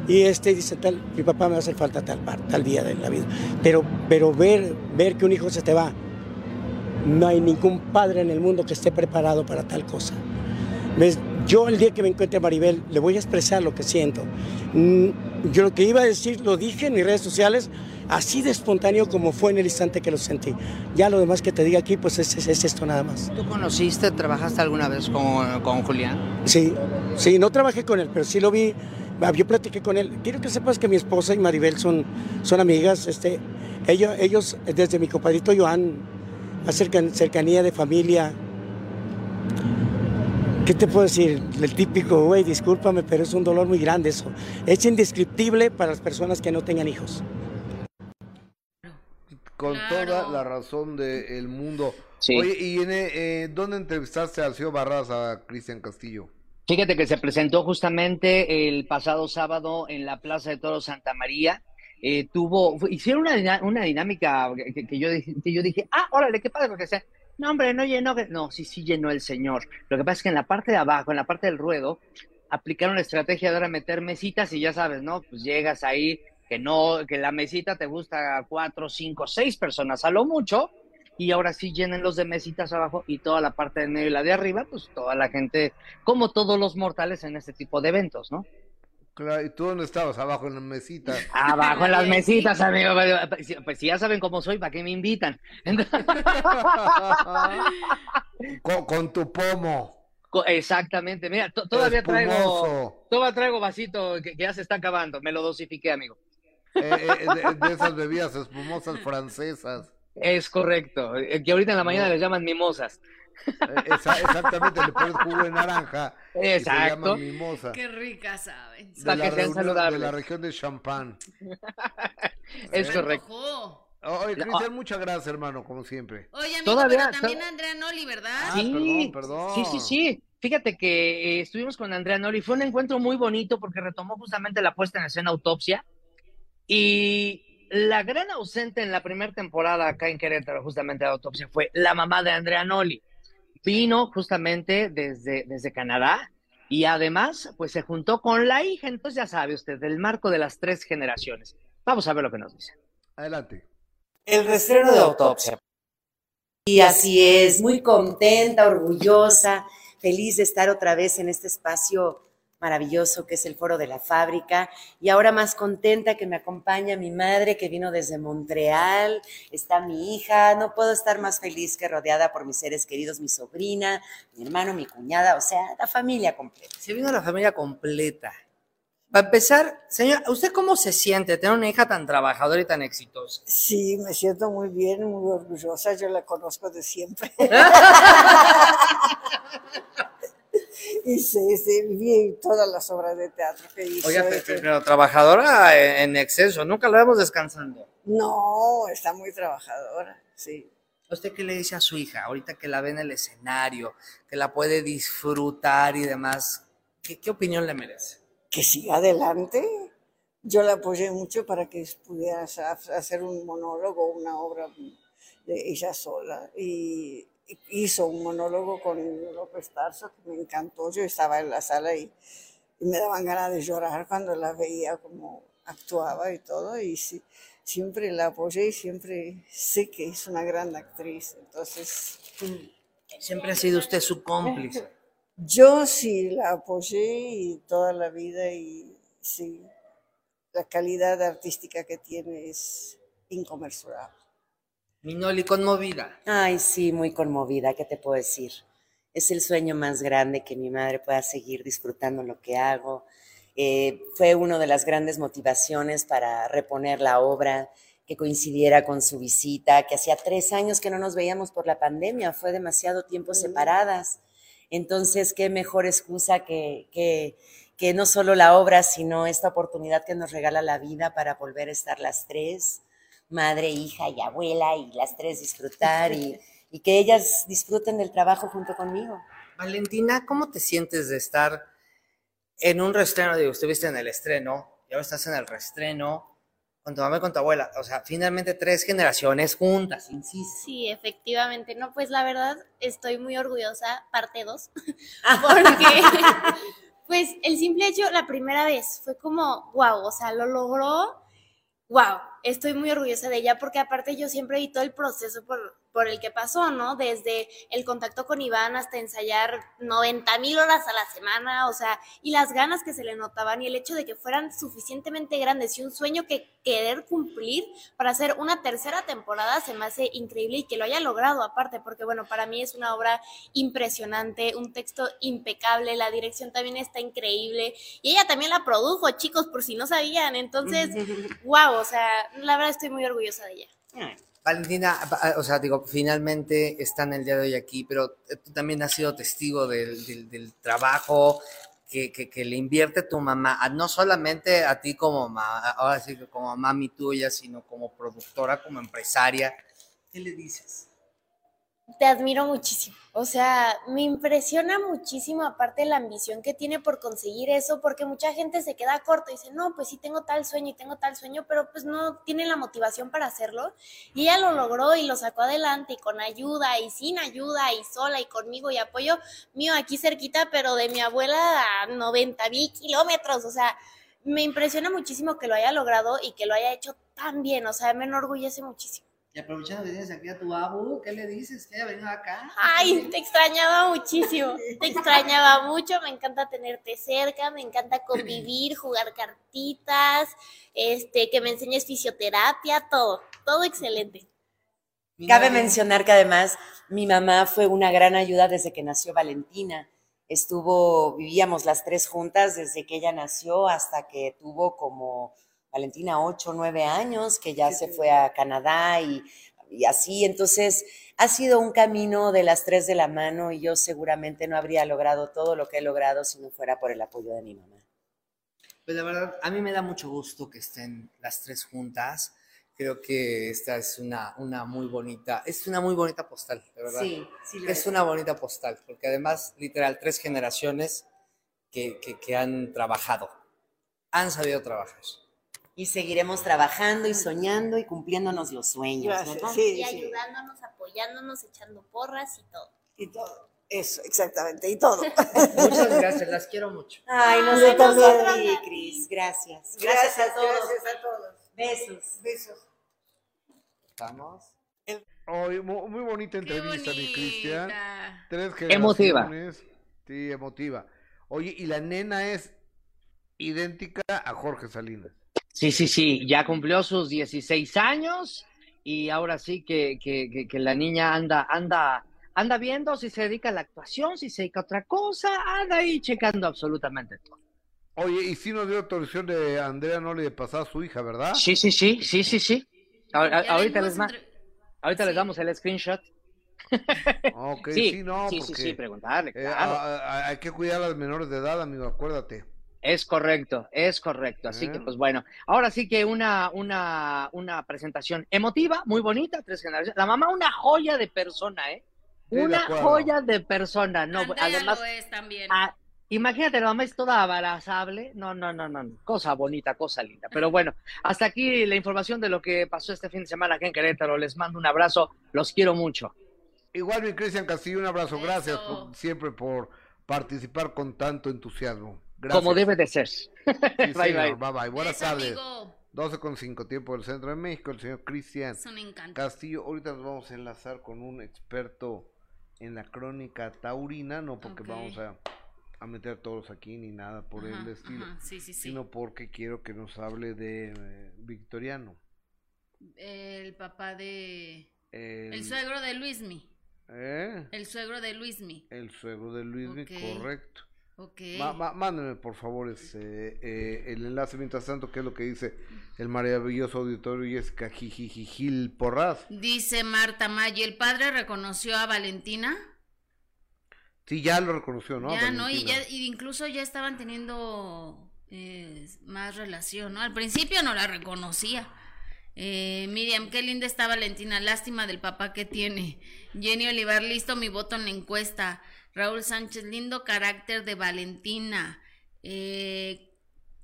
y este dice, tal, mi papá me va a hacer falta tal, tal día de la vida. Pero, pero ver, ver que un hijo se te va, no hay ningún padre en el mundo que esté preparado para tal cosa. Yo el día que me encuentre a Maribel le voy a expresar lo que siento. Mm, yo lo que iba a decir lo dije en mis redes sociales, así de espontáneo como fue en el instante que lo sentí. Ya lo demás que te diga aquí, pues es, es, esto nada más. ¿Tú conociste, trabajaste alguna vez con, con Julián? Sí, sí, no trabajé con él, pero sí lo vi yo platiqué con él. Quiero que sepas que mi esposa y Maribel son, son amigas. Este, ellos, ellos, desde mi compadrito Joan, acercan cercanía de familia. ¿Qué te puedo decir? El típico, güey, discúlpame, pero es un dolor muy grande eso. Es indescriptible para las personas que no tengan hijos. Con toda la razón del mundo. Oye, ¿y en, eh, dónde entrevistaste al señor Barras, a Cristian Castillo? Fíjate que se presentó justamente el pasado sábado en la Plaza de Toro Santa María. Eh, tuvo, hicieron una, una dinámica que, yo, que yo dije, ah, órale, qué padre, porque sea, no, hombre, no llenó, no, sí, sí llenó el señor. Lo que pasa es que en la parte de abajo, en la parte del ruedo, aplicaron la estrategia de ahora meter mesitas y ya sabes, ¿no? Pues llegas ahí, que no, que la mesita te gusta cuatro, cinco, seis personas a lo mucho, y ahora sí llenen los de mesitas abajo y toda la parte de medio y la de arriba, pues toda la gente, como todos los mortales en este tipo de eventos, ¿no? Claro, ¿y tú dónde estabas? Abajo en las mesitas. Abajo en las mesitas, amigo. Pues, pues si ya saben cómo soy, ¿para qué me invitan? con, tu pomo. Exactamente, mira, todavía traigo, todavía traigo vasito que, ya se está acabando, me lo dosifiqué, amigo. Eh, eh, de, esas bebidas espumosas francesas. Es correcto, eh, que ahorita en la mañana les llaman mimosas. Eh, exactamente, le pones jugo de naranja. Exacto. Y se mimosa. Qué rica saben. De, la, de la región de Champán. es correcto. Oye, Cristian, muchas gracias, hermano, como siempre. Oye, amigo, Todavía, pero también Andrea Noli, ¿verdad? Ah, sí, perdón, perdón. Sí, sí, sí. Fíjate que eh, estuvimos con Andrea Noli. Fue un encuentro muy bonito porque retomó justamente la puesta en escena Autopsia. Y la gran ausente en la primera temporada acá en Querétaro, justamente de autopsia, fue la mamá de Andrea Noli. Vino justamente desde, desde Canadá y además, pues se juntó con la hija. Entonces, ya sabe usted, del marco de las tres generaciones. Vamos a ver lo que nos dice. Adelante. El restreno de autopsia. Y así es, muy contenta, orgullosa, feliz de estar otra vez en este espacio maravilloso que es el Foro de la Fábrica y ahora más contenta que me acompaña mi madre que vino desde Montreal, está mi hija, no puedo estar más feliz que rodeada por mis seres queridos, mi sobrina, mi hermano, mi cuñada, o sea, la familia completa. Se vino la familia completa. Para empezar, señora, ¿usted cómo se siente tener una hija tan trabajadora y tan exitosa? Sí, me siento muy bien, muy orgullosa, yo la conozco de siempre. y se, se vi todas las obras de teatro que hizo. Oiga, pero, trabajadora en exceso, nunca la vemos descansando. No, está muy trabajadora, sí. ¿Usted qué le dice a su hija ahorita que la ve en el escenario, que la puede disfrutar y demás? ¿Qué, qué opinión le merece? Que siga adelante. Yo la apoyé mucho para que pudiera hacer un monólogo, una obra de ella sola. Y hizo un monólogo con López Tarso que me encantó. Yo estaba en la sala y, y me daban ganas de llorar cuando la veía como actuaba y todo. Y sí, siempre la apoyé y siempre sé que es una gran actriz. Entonces. Siempre ha sido usted su cómplice. Yo sí la apoyé y toda la vida y sí, la calidad artística que tiene es inconmensurable. Minoli, conmovida. Ay, sí, muy conmovida, ¿qué te puedo decir? Es el sueño más grande que mi madre pueda seguir disfrutando lo que hago. Eh, fue una de las grandes motivaciones para reponer la obra, que coincidiera con su visita, que hacía tres años que no nos veíamos por la pandemia, fue demasiado tiempo separadas. Entonces, qué mejor excusa que, que, que no solo la obra, sino esta oportunidad que nos regala la vida para volver a estar las tres, madre, hija y abuela, y las tres disfrutar y, y que ellas disfruten del trabajo junto conmigo. Valentina, ¿cómo te sientes de estar en un reestreno? Digo, estuviste en el estreno y ahora estás en el reestreno con tu mamá y con tu abuela. O sea, finalmente tres generaciones juntas, insisto. Sí, efectivamente. No, pues la verdad estoy muy orgullosa, parte dos, porque pues el simple hecho, la primera vez, fue como, wow, o sea, lo logró, wow, estoy muy orgullosa de ella porque aparte yo siempre vi todo el proceso por, por el que pasó, ¿no? Desde el contacto con Iván hasta ensayar 90 mil horas a la semana, o sea, y las ganas que se le notaban y el hecho de que fueran suficientemente grandes y un sueño que querer cumplir para hacer una tercera temporada se me hace increíble y que lo haya logrado aparte, porque bueno, para mí es una obra impresionante, un texto impecable, la dirección también está increíble y ella también la produjo, chicos, por si no sabían, entonces, wow, o sea, la verdad estoy muy orgullosa de ella. Valentina, o sea, digo, finalmente están el día de hoy aquí, pero tú también has sido testigo del, del, trabajo que, que, le invierte tu mamá, no solamente a ti como mamá, ahora sí como mami tuya, sino como productora, como empresaria. ¿Qué le dices? Te admiro muchísimo. O sea, me impresiona muchísimo aparte la ambición que tiene por conseguir eso, porque mucha gente se queda corto y dice, no, pues sí tengo tal sueño y tengo tal sueño, pero pues no tiene la motivación para hacerlo. Y ella lo logró y lo sacó adelante y con ayuda y sin ayuda y sola y conmigo y apoyo mío aquí cerquita, pero de mi abuela a 90 mil kilómetros. O sea, me impresiona muchísimo que lo haya logrado y que lo haya hecho tan bien. O sea, me enorgullece muchísimo. Y aprovechando que tienes aquí a tu abu, ¿qué le dices? ¿Que haya venido acá? Ay, te extrañaba muchísimo, te extrañaba mucho, me encanta tenerte cerca, me encanta convivir, jugar cartitas, este, que me enseñes fisioterapia, todo, todo excelente. Cabe mencionar que además mi mamá fue una gran ayuda desde que nació Valentina. Estuvo, vivíamos las tres juntas desde que ella nació hasta que tuvo como Valentina ocho o nueve años, que ya se fue a Canadá y, y, así. Entonces, ha sido un camino de las tres de la mano y yo seguramente no habría logrado todo lo que he logrado si no fuera por el apoyo de mi mamá. Pues la verdad, a mí me da mucho gusto que estén las tres juntas. Creo que esta es una, una muy bonita, es una muy bonita postal, de verdad. Sí, sí. Es, es una bonita postal, porque además, literal, tres generaciones que, que, que han trabajado, han sabido trabajar y seguiremos trabajando y soñando y cumpliéndonos los sueños. Gracias, ¿verdad? Sí, y sí. ayudándonos, apoyándonos, echando porras y todo. Y todo. Eso, exactamente, y todo. Muchas gracias, las quiero mucho. Ay, a ti, Cris. Gracias. gracias. Gracias a todos. Gracias a todos. Besos. Besos. Estamos. Hoy, muy bonita entrevista, mi Cristian. Tres Emotiva. Sí, emotiva. Oye, y la nena es idéntica a Jorge Salinas. Sí, sí, sí, ya cumplió sus 16 años y ahora sí que, que, que, la niña anda, anda, anda viendo si se dedica a la actuación, si se dedica a otra cosa, anda ahí checando absolutamente todo. Oye, y si nos dio autorización de Andrea Noli de pasar a su hija, ¿verdad? Sí, sí, sí, sí, sí, sí. ahorita les, ahorita sí. les damos el screenshot. Ok, sí, sí no, sí, porque, sí, sí, preguntarle, eh, claro. a, a, hay que cuidar a las menores de edad, amigo, acuérdate. Es correcto, es correcto. Así que, pues bueno, ahora sí que una, una, una presentación emotiva, muy bonita, tres generaciones. La mamá, una joya de persona, ¿eh? Sí, una de joya de persona. No, Andrea además, lo es también. ah, imagínate, la mamá es toda abrazable. No, no, no, no, no. Cosa bonita, cosa linda. Pero bueno, hasta aquí la información de lo que pasó este fin de semana aquí en Querétaro. Les mando un abrazo, los quiero mucho. Igual mi Cristian Castillo, un abrazo. Gracias por- siempre por participar con tanto entusiasmo. Gracias. Como debe de ser. Sí, bye, señor. bye. bye bye. Buenas tardes. amigo. 12 con 5 tiempo del centro de México, el señor Cristian. Castillo. Ahorita nos vamos a enlazar con un experto en la crónica taurina, no porque vamos a, a meter todos aquí ni nada por Ajá, el estilo, ajá, Sí, sí, sí. sino porque quiero que nos hable de eh, Victoriano. El papá de. El, El suegro de Luismi. ¿eh? El suegro de Luismi. El suegro de Luis, Ok. correcto. Ok. Ma- ma- mándenme por favor ese, eh, el enlace mientras tanto, qué es lo que dice el maravilloso auditorio Jessica Jijijijil Porras. Dice Marta May, el padre reconoció a Valentina. Sí, ya lo reconoció, ¿no? ya, ¿no? Y, ya, y incluso ya estaban teniendo eh, más relación, ¿no? Al principio no la reconocía. Eh, Miriam, qué linda está Valentina, lástima del papá que tiene. Jenny Olivar, listo mi voto en la encuesta. Raúl Sánchez, lindo carácter de Valentina. Eh,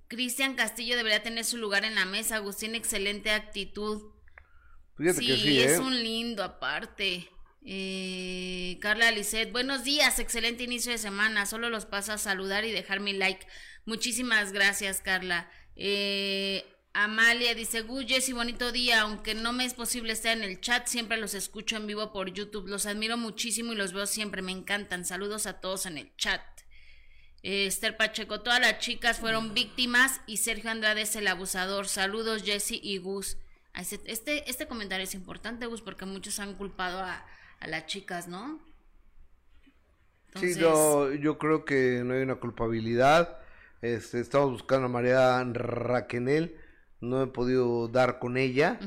Cristian Castillo debería tener su lugar en la mesa. Agustín, excelente actitud. Fíjate que sí, es ¿eh? un lindo aparte. Eh, Carla Lisset, buenos días, excelente inicio de semana. Solo los paso a saludar y dejar mi like. Muchísimas gracias, Carla. Eh, Amalia dice, Guyes y bonito día, aunque no me es posible estar en el chat, siempre los escucho en vivo por YouTube. Los admiro muchísimo y los veo siempre, me encantan. Saludos a todos en el chat. Eh, Esther Pacheco, todas las chicas fueron víctimas y Sergio Andrade es el abusador. Saludos Jesse y Gus. Este, este, comentario es importante, Gus, porque muchos han culpado a, a las chicas, ¿no? Sí, yo, yo creo que no hay una culpabilidad. Este, estamos buscando a María Raquenel. No he podido dar con ella,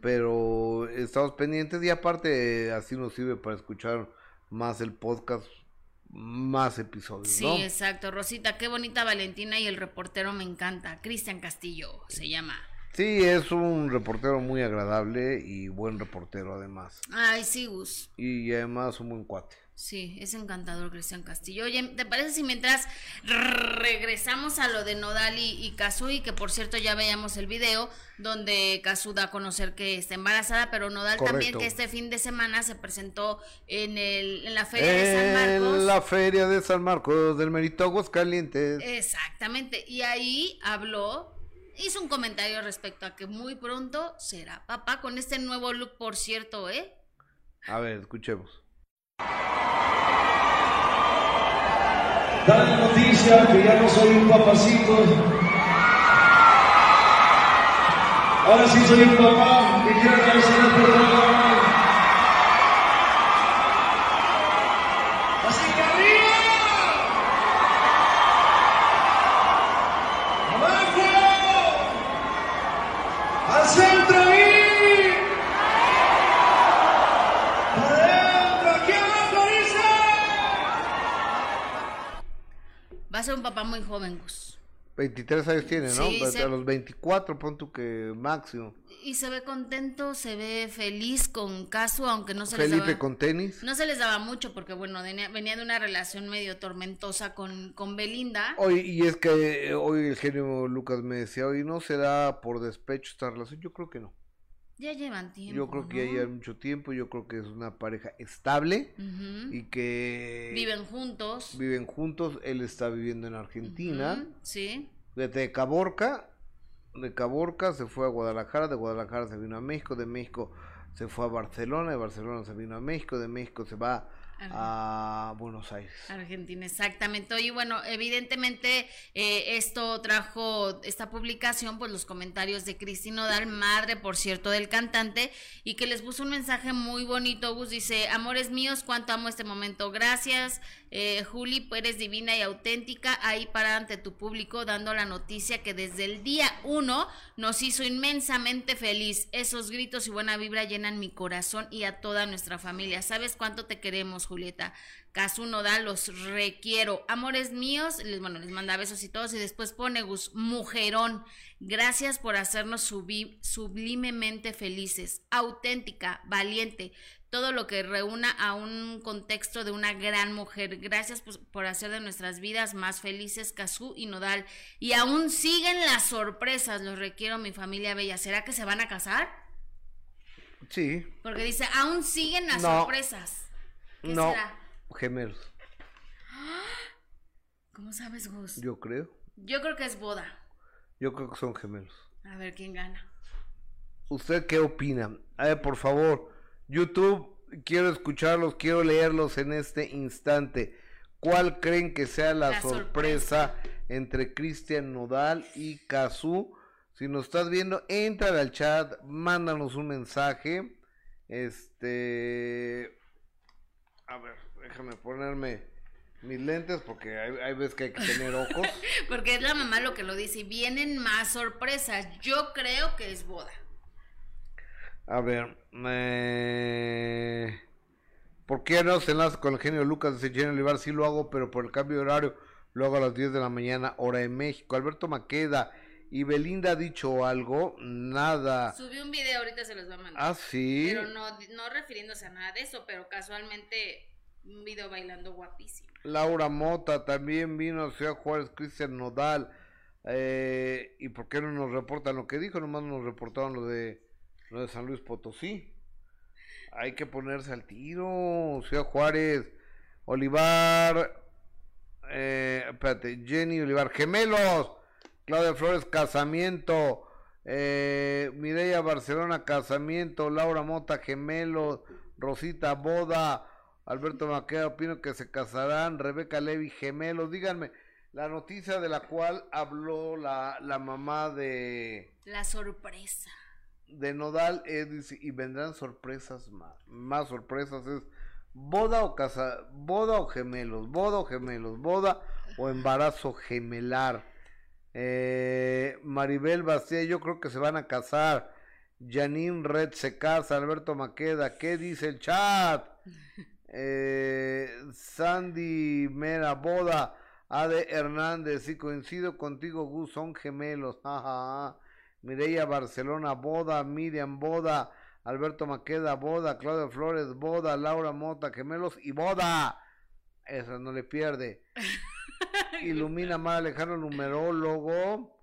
pero estamos pendientes y aparte así nos sirve para escuchar más el podcast, más episodios, Sí, ¿no? exacto. Rosita, qué bonita Valentina y el reportero me encanta. Cristian Castillo se llama. Sí, es un reportero muy agradable y buen reportero además. Ay, sí, Gus. Y además un buen cuate. Sí, es encantador Cristian Castillo. Oye, ¿te parece si mientras regresamos a lo de Nodal y, Kazu, y que por cierto ya veíamos el video donde Kazu da a conocer que está embarazada, pero Nodal también que este fin de semana se presentó en, el, en la feria de San Marcos. En la feria de San Marcos del Merito Aguascalientes. Exactamente, y ahí habló, hizo un comentario respecto a que muy pronto será papá con este nuevo look, por cierto, ¿eh? A ver, escuchemos. Da la noticia que ya no soy un papacito. Ahora sí soy un papá y quiero agradecerle por todo. Así que arriba. Abajo. Al centro y. Adentro, aquí abajo dice. Va a ser un papá muy joven, Gus. 23 años tiene, ¿no? Sí, a, se- a los 24, pon tú que máximo. Y se ve contento, se ve feliz con Casu, aunque no se les Felipe daba... con tenis. No se les daba mucho porque, bueno, venía, venía de una relación medio tormentosa con, con Belinda. Oye, y es que eh, hoy el genio Lucas me decía, oye, ¿no será por despecho esta relación? Yo creo que no. Ya llevan tiempo, Yo creo que ¿no? ya hay mucho tiempo, yo creo que es una pareja estable y que Viven juntos. viven juntos. Él está viviendo en Argentina. Ujú, Sí. De Caborca, de Caborca se fue a Guadalajara, de Guadalajara se vino a México, de México se fue a Barcelona, de Barcelona se vino a México, de México se va a Buenos Aires. Argentina, exactamente. Oye, bueno, evidentemente eh, esto trajo esta publicación, pues los comentarios de Cristina Odal, madre, por cierto, del cantante, y que les puso un mensaje muy bonito. Gus dice, amores míos, cuánto amo este momento. Gracias, eh, Juli, pues eres divina y auténtica, ahí para ante tu público, dando la noticia que desde el día uno nos hizo inmensamente feliz. Esos gritos y buena vibra llenan mi corazón y a toda nuestra familia. ¿Sabes cuánto te queremos, Julieta? Casu Nodal, los requiero. Amores míos, les, bueno, les manda besos y todos, y después pone Gus, mujerón. Gracias por hacernos sublimemente felices, auténtica, valiente, todo lo que reúna a un contexto de una gran mujer. Gracias pues, por hacer de nuestras vidas más felices, Casu y Nodal. Y aún siguen las sorpresas, los requiero, mi familia bella. ¿Será que se van a casar? Sí. Porque dice, aún siguen las No. sorpresas. ¿Qué no, será? gemelos, ¿Cómo sabes, Gus? yo creo. Yo creo que es boda. Yo creo que son gemelos. A ver quién gana. ¿Usted qué opina? A ver, por favor, YouTube, quiero escucharlos, quiero leerlos en este instante. ¿Cuál creen que sea la, La sorpresa, entre Cristian Nodal y Kazú? Si nos estás viendo, entra al chat, mándanos un mensaje. Este. A ver, déjame ponerme mis lentes porque hay, hay veces que hay que tener ojos. Porque es la mamá lo que lo dice. Y vienen más sorpresas. Yo creo que es boda. A ver, eh, ¿por qué no se enlaza con el genio Lucas de Jenny Olivar? Sí lo hago, pero por el cambio de horario lo hago a las 10 de la mañana, hora de México. Alberto Maqueda y Belinda ha dicho algo, nada. Subí un video, ahorita se los va a mandar. Ah, sí. Pero no, no refiriéndose a nada de eso, pero casualmente un video bailando guapísimo. Laura Mota también vino a Ciudad Juárez, Cristian Nodal. Eh, ¿Y por qué no nos reportan lo que dijo? Nomás nos reportaron lo de, lo de San Luis Potosí. Hay que ponerse al tiro. Ciudad Juárez, Olivar, eh, espérate, Jenny Olivar, gemelos. Claudia Flores, casamiento. Eh, Mireya Barcelona, casamiento. Laura Mota, gemelos. Rosita, boda. Alberto Maqueda, opino que se casarán. Rebeca Levy, gemelos. Díganme, la noticia de la cual habló la, la mamá de, La sorpresa. De Nodal es, y vendrán sorpresas más, más sorpresas es boda o casa, boda o gemelos, boda o gemelos, boda o embarazo gemelar. Eh, Maribel Bastía, yo creo que se van a casar. Janine Red se casa, Alberto Maqueda, ¿qué dice el chat? Eh, Sandy Mera, boda. Ade Hernández, sí coincido contigo, Gus, son gemelos. jajaja. Mireya Barcelona, boda. Miriam, boda. Alberto Maqueda, boda. Claudia Flores, boda. Laura Mota, gemelos y boda. Esa no le pierde. Ilumina más Alejandro, numerólogo.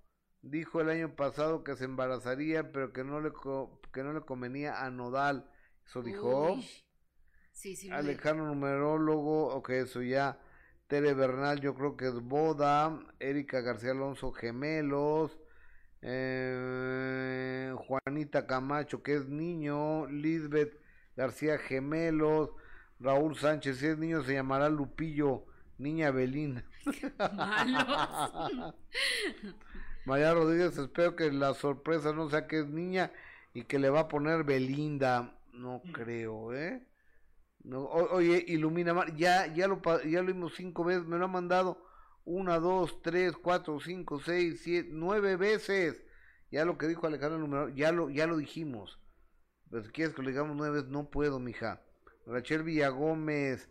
Dijo el año pasado que se embarazaría, pero que no le, co- que no le convenía a Nodal. Eso dijo. Sí, sí. Alejandro numerólogo, ok, eso ya. Tere Bernal, yo creo que es boda. Erika García Alonso, gemelos. Eh, Juanita Camacho, que es niño. Lisbeth García, gemelos. Raúl Sánchez, si es niño se llamará Lupillo. Niña Belinda. Malos. María Rodríguez, espero que la sorpresa no sea que es niña y que le va a poner Belinda. No creo, ¿eh? No, o- oye, Ilumina ya, ya lo, ya lo vimos cinco veces, me lo ha mandado una, dos, tres, cuatro, cinco, seis, siete, nueve veces. Ya lo que dijo Alejandro Número, ya lo, ya lo dijimos. Pero si quieres que lo digamos nueve veces, no puedo, mija. Rachel Villagómez,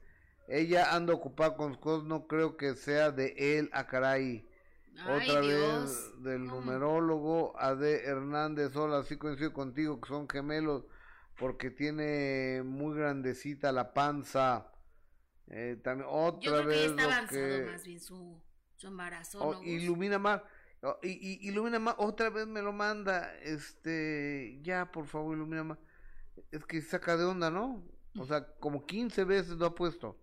ella anda ocupada con cosas, no creo que sea de él, a caray. Ay, Otra Dios. vez del numerólogo Ade Hernández, hola, sí coincido contigo que son gemelos porque tiene muy grandecita la panza. Eh, también Yo otra creo que vez está lo avanzado que más bien su, su embarazo. Oh, ¿no, ilumina más. Oh, y, y- ilumina más, otra vez me lo manda. Este, ya, por favor, ilumina más. Es que saca de onda, ¿no? O sea, como 15 veces lo ha puesto.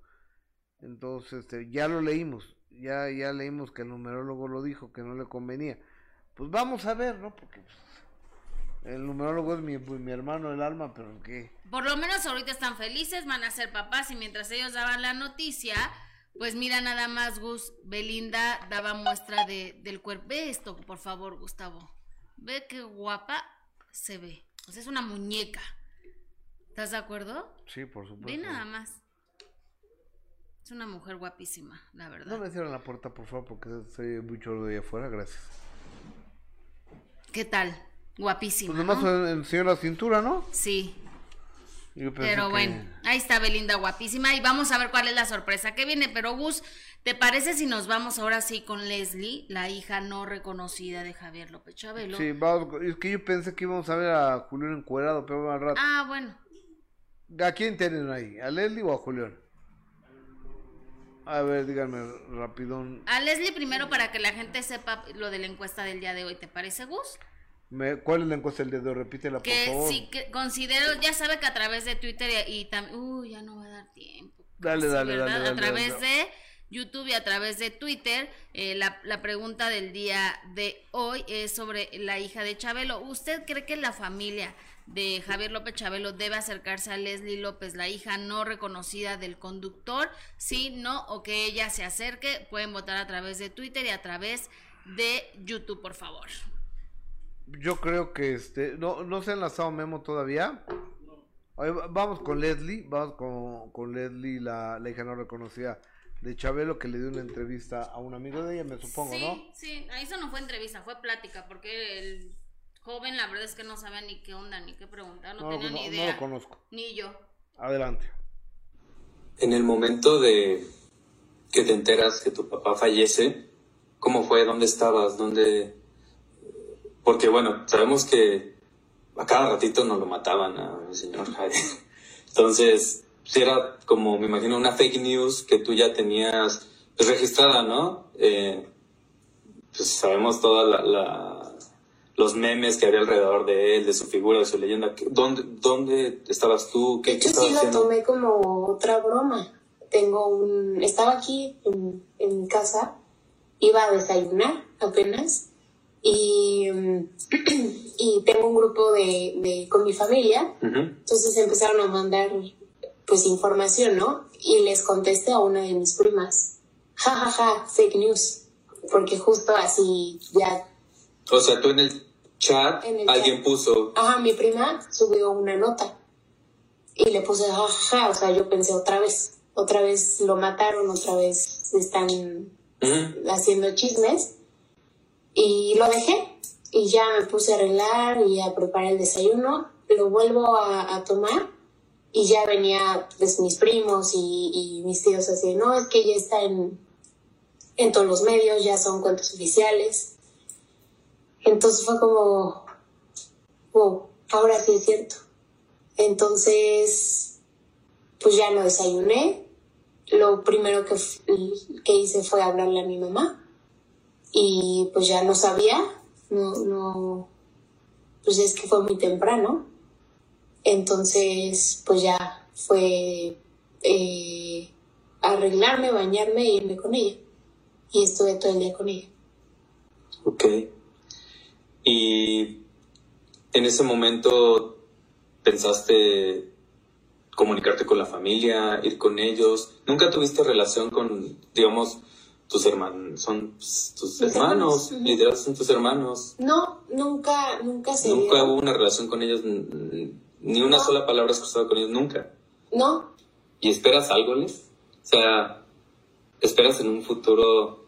Entonces, este, ya lo leímos. Ya, ya leímos que el numerólogo lo dijo, que no le convenía. Pues vamos a ver, ¿no? Porque pues, el numerólogo es mi, pues, mi hermano del alma, pero que... Por lo menos ahorita están felices, van a ser papás y mientras ellos daban la noticia, pues mira nada más, Gus, Belinda daba muestra de, del cuerpo. Ve esto, por favor, Gustavo. Ve qué guapa se ve. O sea, es una muñeca. ¿Estás de acuerdo? Sí, por supuesto. Ve nada más. Es una mujer guapísima, la verdad. No me cierren la puerta, por favor, porque soy muy chorro de ahí afuera, gracias. ¿Qué tal? Guapísima. Pues nomás ¿no? enseñó la cintura, ¿no? Sí. Pero que- bueno, ahí está Belinda guapísima y vamos a ver cuál es la sorpresa que viene. Pero Gus, ¿te parece si nos vamos ahora sí con Leslie, la hija no reconocida de Javier López Chabelo? Sí, vamos, es que yo pensé que íbamos a ver a Julián encuerado, pero al rato. Ah, bueno. ¿A quién tienen ahí? ¿A Leslie o a Julián? A ver, díganme rapidón. A Leslie primero para que la gente sepa lo de la encuesta del día de hoy, ¿te parece Gus? Me- ¿Cuál es la encuesta del dedo? Repítela, por Que favor. sí, que considero, ya sabe que a través de Twitter y, y también, uy, ya no va a dar tiempo. Dale, dale, ¿verdad? dale, A dale, través dale. de YouTube y a través de Twitter. Eh, la, la pregunta del día de hoy es sobre la hija de Chabelo. ¿Usted cree que la familia de Javier López Chabelo debe acercarse a Leslie López, la hija no reconocida del conductor? Sí, no, o que ella se acerque. Pueden votar a través de Twitter y a través de YouTube, por favor. Yo creo que este, no, no se ha enlazado Memo todavía. Va- vamos con Leslie, vamos con, con Leslie, la, la hija no reconocida de Chabelo, que le dio una entrevista a un amigo de ella, me supongo, sí, ¿no? sí, ahí eso no fue entrevista, fue plática, porque el joven la verdad es que no sabía ni qué onda, ni qué preguntar, no, No, tenía no, ni no idea. lo conozco. Ni yo. Adelante. En el momento de que te enteras que tu papá fallece, ¿cómo fue? ¿Dónde estabas? ¿Dónde? Porque bueno, sabemos que a cada ratito nos lo mataban al señor Jaime. Entonces, si era como, me imagino, una fake news que tú ya tenías pues, registrada, ¿no? Eh, pues sabemos toda la, la- los memes que había alrededor de él, de su figura, de su leyenda. ¿Dónde, dónde estabas tú? ¿Qué, De hecho, sí estabas lo haciendo? tomé como otra broma. Tengo un... Estaba aquí en, en casa, iba a desayunar apenas y, y tengo un grupo de, de- con mi familia, entonces empezaron a mandar pues información, ¿no? Y les contesté a una de mis primas, ja, ja, ja, fake news, porque justo así ya O sea, tú en el chat, En el alguien chat. puso, Ajá, mi prima subió una nota y le puse jajaja, o sea, yo pensé otra vez, otra vez lo mataron, otra vez están haciendo chismes y lo dejé y ya me puse a arreglar y a preparar el desayuno, lo vuelvo a, tomar y ya venía pues mis primos y, y mis tíos así, no, es que ya está en, en todos los medios, ya son cuentos oficiales. Entonces fue como, wow, ahora sí es cierto. Entonces, pues ya no desayuné. Lo primero que, que hice fue hablarle a mi mamá. Y pues ya no sabía, no, no, pues es que fue muy temprano. Entonces, pues ya fue eh, arreglarme, bañarme e irme con ella. Y estuve todo el día con ella. ok. Y en ese momento pensaste comunicarte con la familia, ir con ellos. ¿Nunca tuviste relación con, digamos, tus hermanos? Son tus hermanos, hermanos, literal son tus hermanos. No, nunca, nunca se Nunca dio. hubo una relación con ellos, ni una sola palabra has cruzado con ellos, nunca. No, ¿Y esperas algo, Les? O sea, ¿esperas en un futuro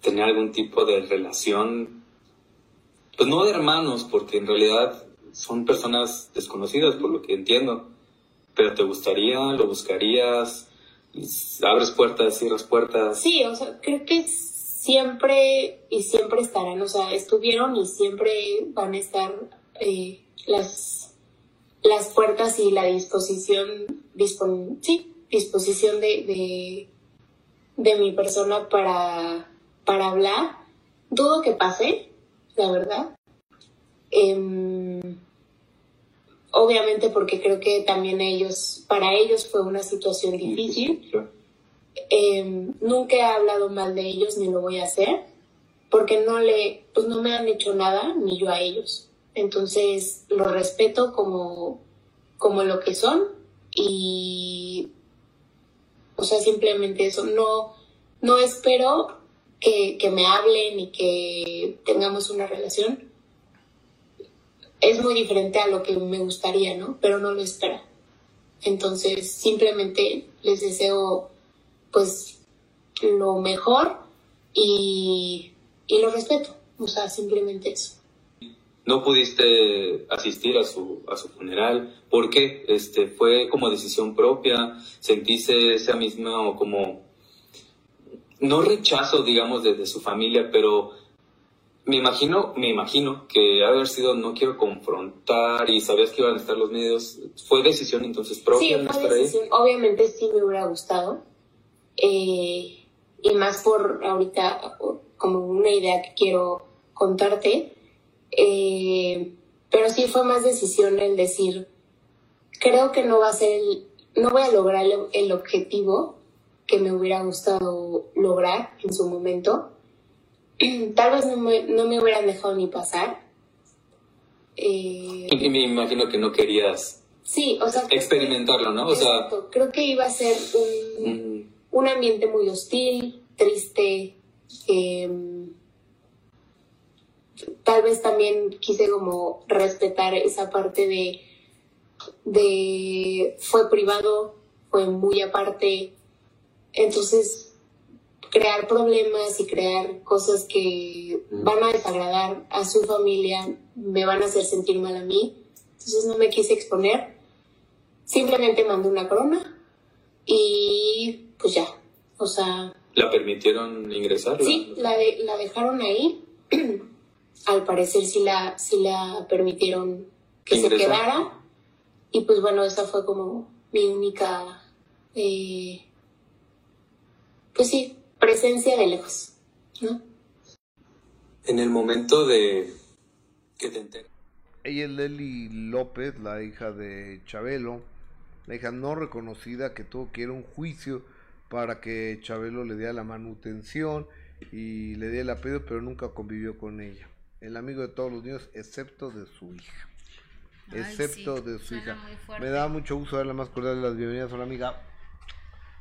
tener algún tipo de relación? Pues no de hermanos, porque en realidad son personas desconocidas, por lo que entiendo. Pero ¿te gustaría? ¿Lo buscarías? ¿Abres puertas, cierras puertas? Sí, o sea, creo que siempre y siempre estarán, o sea, estuvieron y siempre van a estar eh, las, las puertas y la disposición, dispon, sí, disposición de, de, de mi persona para, para hablar. Dudo que pase, la verdad. Em, obviamente porque creo que también ellos, para ellos fue una situación difícil. Eh, nunca he hablado mal de ellos ni lo voy a hacer porque no le pues no me han hecho nada ni yo a ellos. Entonces los respeto como como lo que son y o sea simplemente eso. No no espero que, que me hablen y que tengamos una relación es muy diferente a lo que me gustaría no pero no lo espero entonces simplemente les deseo pues lo mejor y, y lo respeto. O sea, simplemente eso. no pudiste asistir a su, a su funeral. ¿Por qué? Este, ¿Fue como decisión propia? ¿Sentiste esa misma como, no rechazo, digamos, de, de su familia, pero me imagino, me imagino que haber sido, no quiero confrontar y sabías que iban a estar los medios. ¿Fue decisión entonces propia Sí, fue estar ahí? decisión. Obviamente sí me hubiera gustado. Eh, y más por ahorita, como una idea que quiero contarte. Eh, pero sí fue más decisión el decir, creo que no va a ser el, no voy a lograr el, el objetivo que me hubiera gustado lograr en su momento. Tal vez no me, no me hubieran dejado ni pasar. Eh, Y me imagino que no querías sí, o sea, experimentarlo, ¿no? O sea. Creo que iba a ser un, mm, un ambiente muy hostil, triste. eh, tal vez también quise como respetar esa parte de, de fue privado, fue muy aparte. Entonces, crear problemas y crear cosas que van a desagradar a su familia, me van a hacer sentir mal a mí. Entonces no me quise exponer. Simplemente mandé una corona y pues ya. O sea, ¿la permitieron ingresar? sí, la, de- la dejaron ahí. Al parecer sí la, sí la permitieron que se quedara. Y pues bueno, esa fue como mi única, eh, pues sí, presencia de lejos. ¿no? En el momento de que te enteras. Ella es Leli López, la hija de Chabelo, la hija no reconocida que tuvo que ir a un juicio para que Chabelo le diera la manutención y le diera el apellido, pero nunca convivió con ella. El amigo de todos los niños, excepto de su hija. Ay, excepto sí, de su hija. Me da mucho gusto darle más cordial las bienvenidas a una amiga,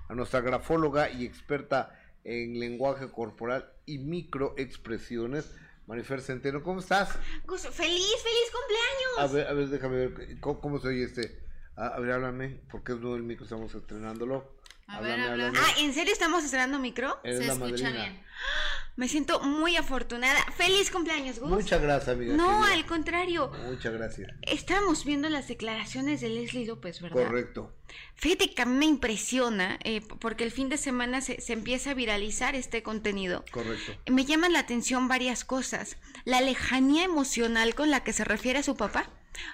a nuestra grafóloga y experta en lenguaje corporal y microexpresiones, Marifer Centeno. ¿Cómo estás? Gus, feliz, feliz cumpleaños. A ver, a ver, déjame ver cómo, cómo se oye este. A, a ver, háblame, porque es nuevo el micro, estamos estrenándolo. A ver, Háblame, habla. háblame. Ah, ¿en serio estamos estrenando micro? Eres Se escucha madrina. bien. Me siento muy afortunada. Feliz cumpleaños, Gus. Muchas gracias, amiga. No, querida. al contrario. Muchas gracias. Estábamos viendo las declaraciones de Leslie López, ¿verdad? Correcto. Fíjate que a mí me impresiona, eh, porque el fin de semana se, se empieza a viralizar este contenido. Correcto. Me llaman la atención varias cosas. La lejanía emocional con la que se refiere a su papá.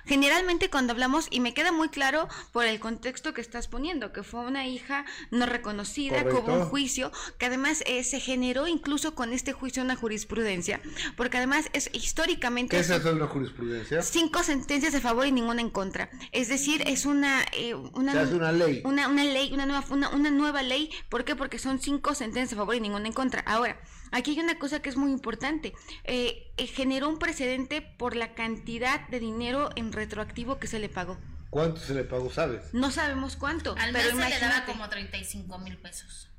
Generalmente cuando hablamos, y me queda muy claro por el contexto que estás poniendo, que fue una hija no reconocida, hubo un juicio, que además eh, se generó incluso con este juicio una jurisprudencia, porque además es históricamente... ¿Qué es eso de una jurisprudencia? Cinco sentencias a favor y ninguna en contra. Es decir, es una... eh, una Una ley. Una, una ley, una nueva, una, una nueva ley. ¿Por qué? Porque son cinco sentencias a favor y ninguna en contra. Ahora, aquí hay una cosa que es muy importante. Eh, eh, generó un precedente por la cantidad de dinero en retroactivo que se le pagó. ¿Cuánto se le pagó, sabes? No sabemos cuánto, Al pero mes se le daba como 35 mil pesos.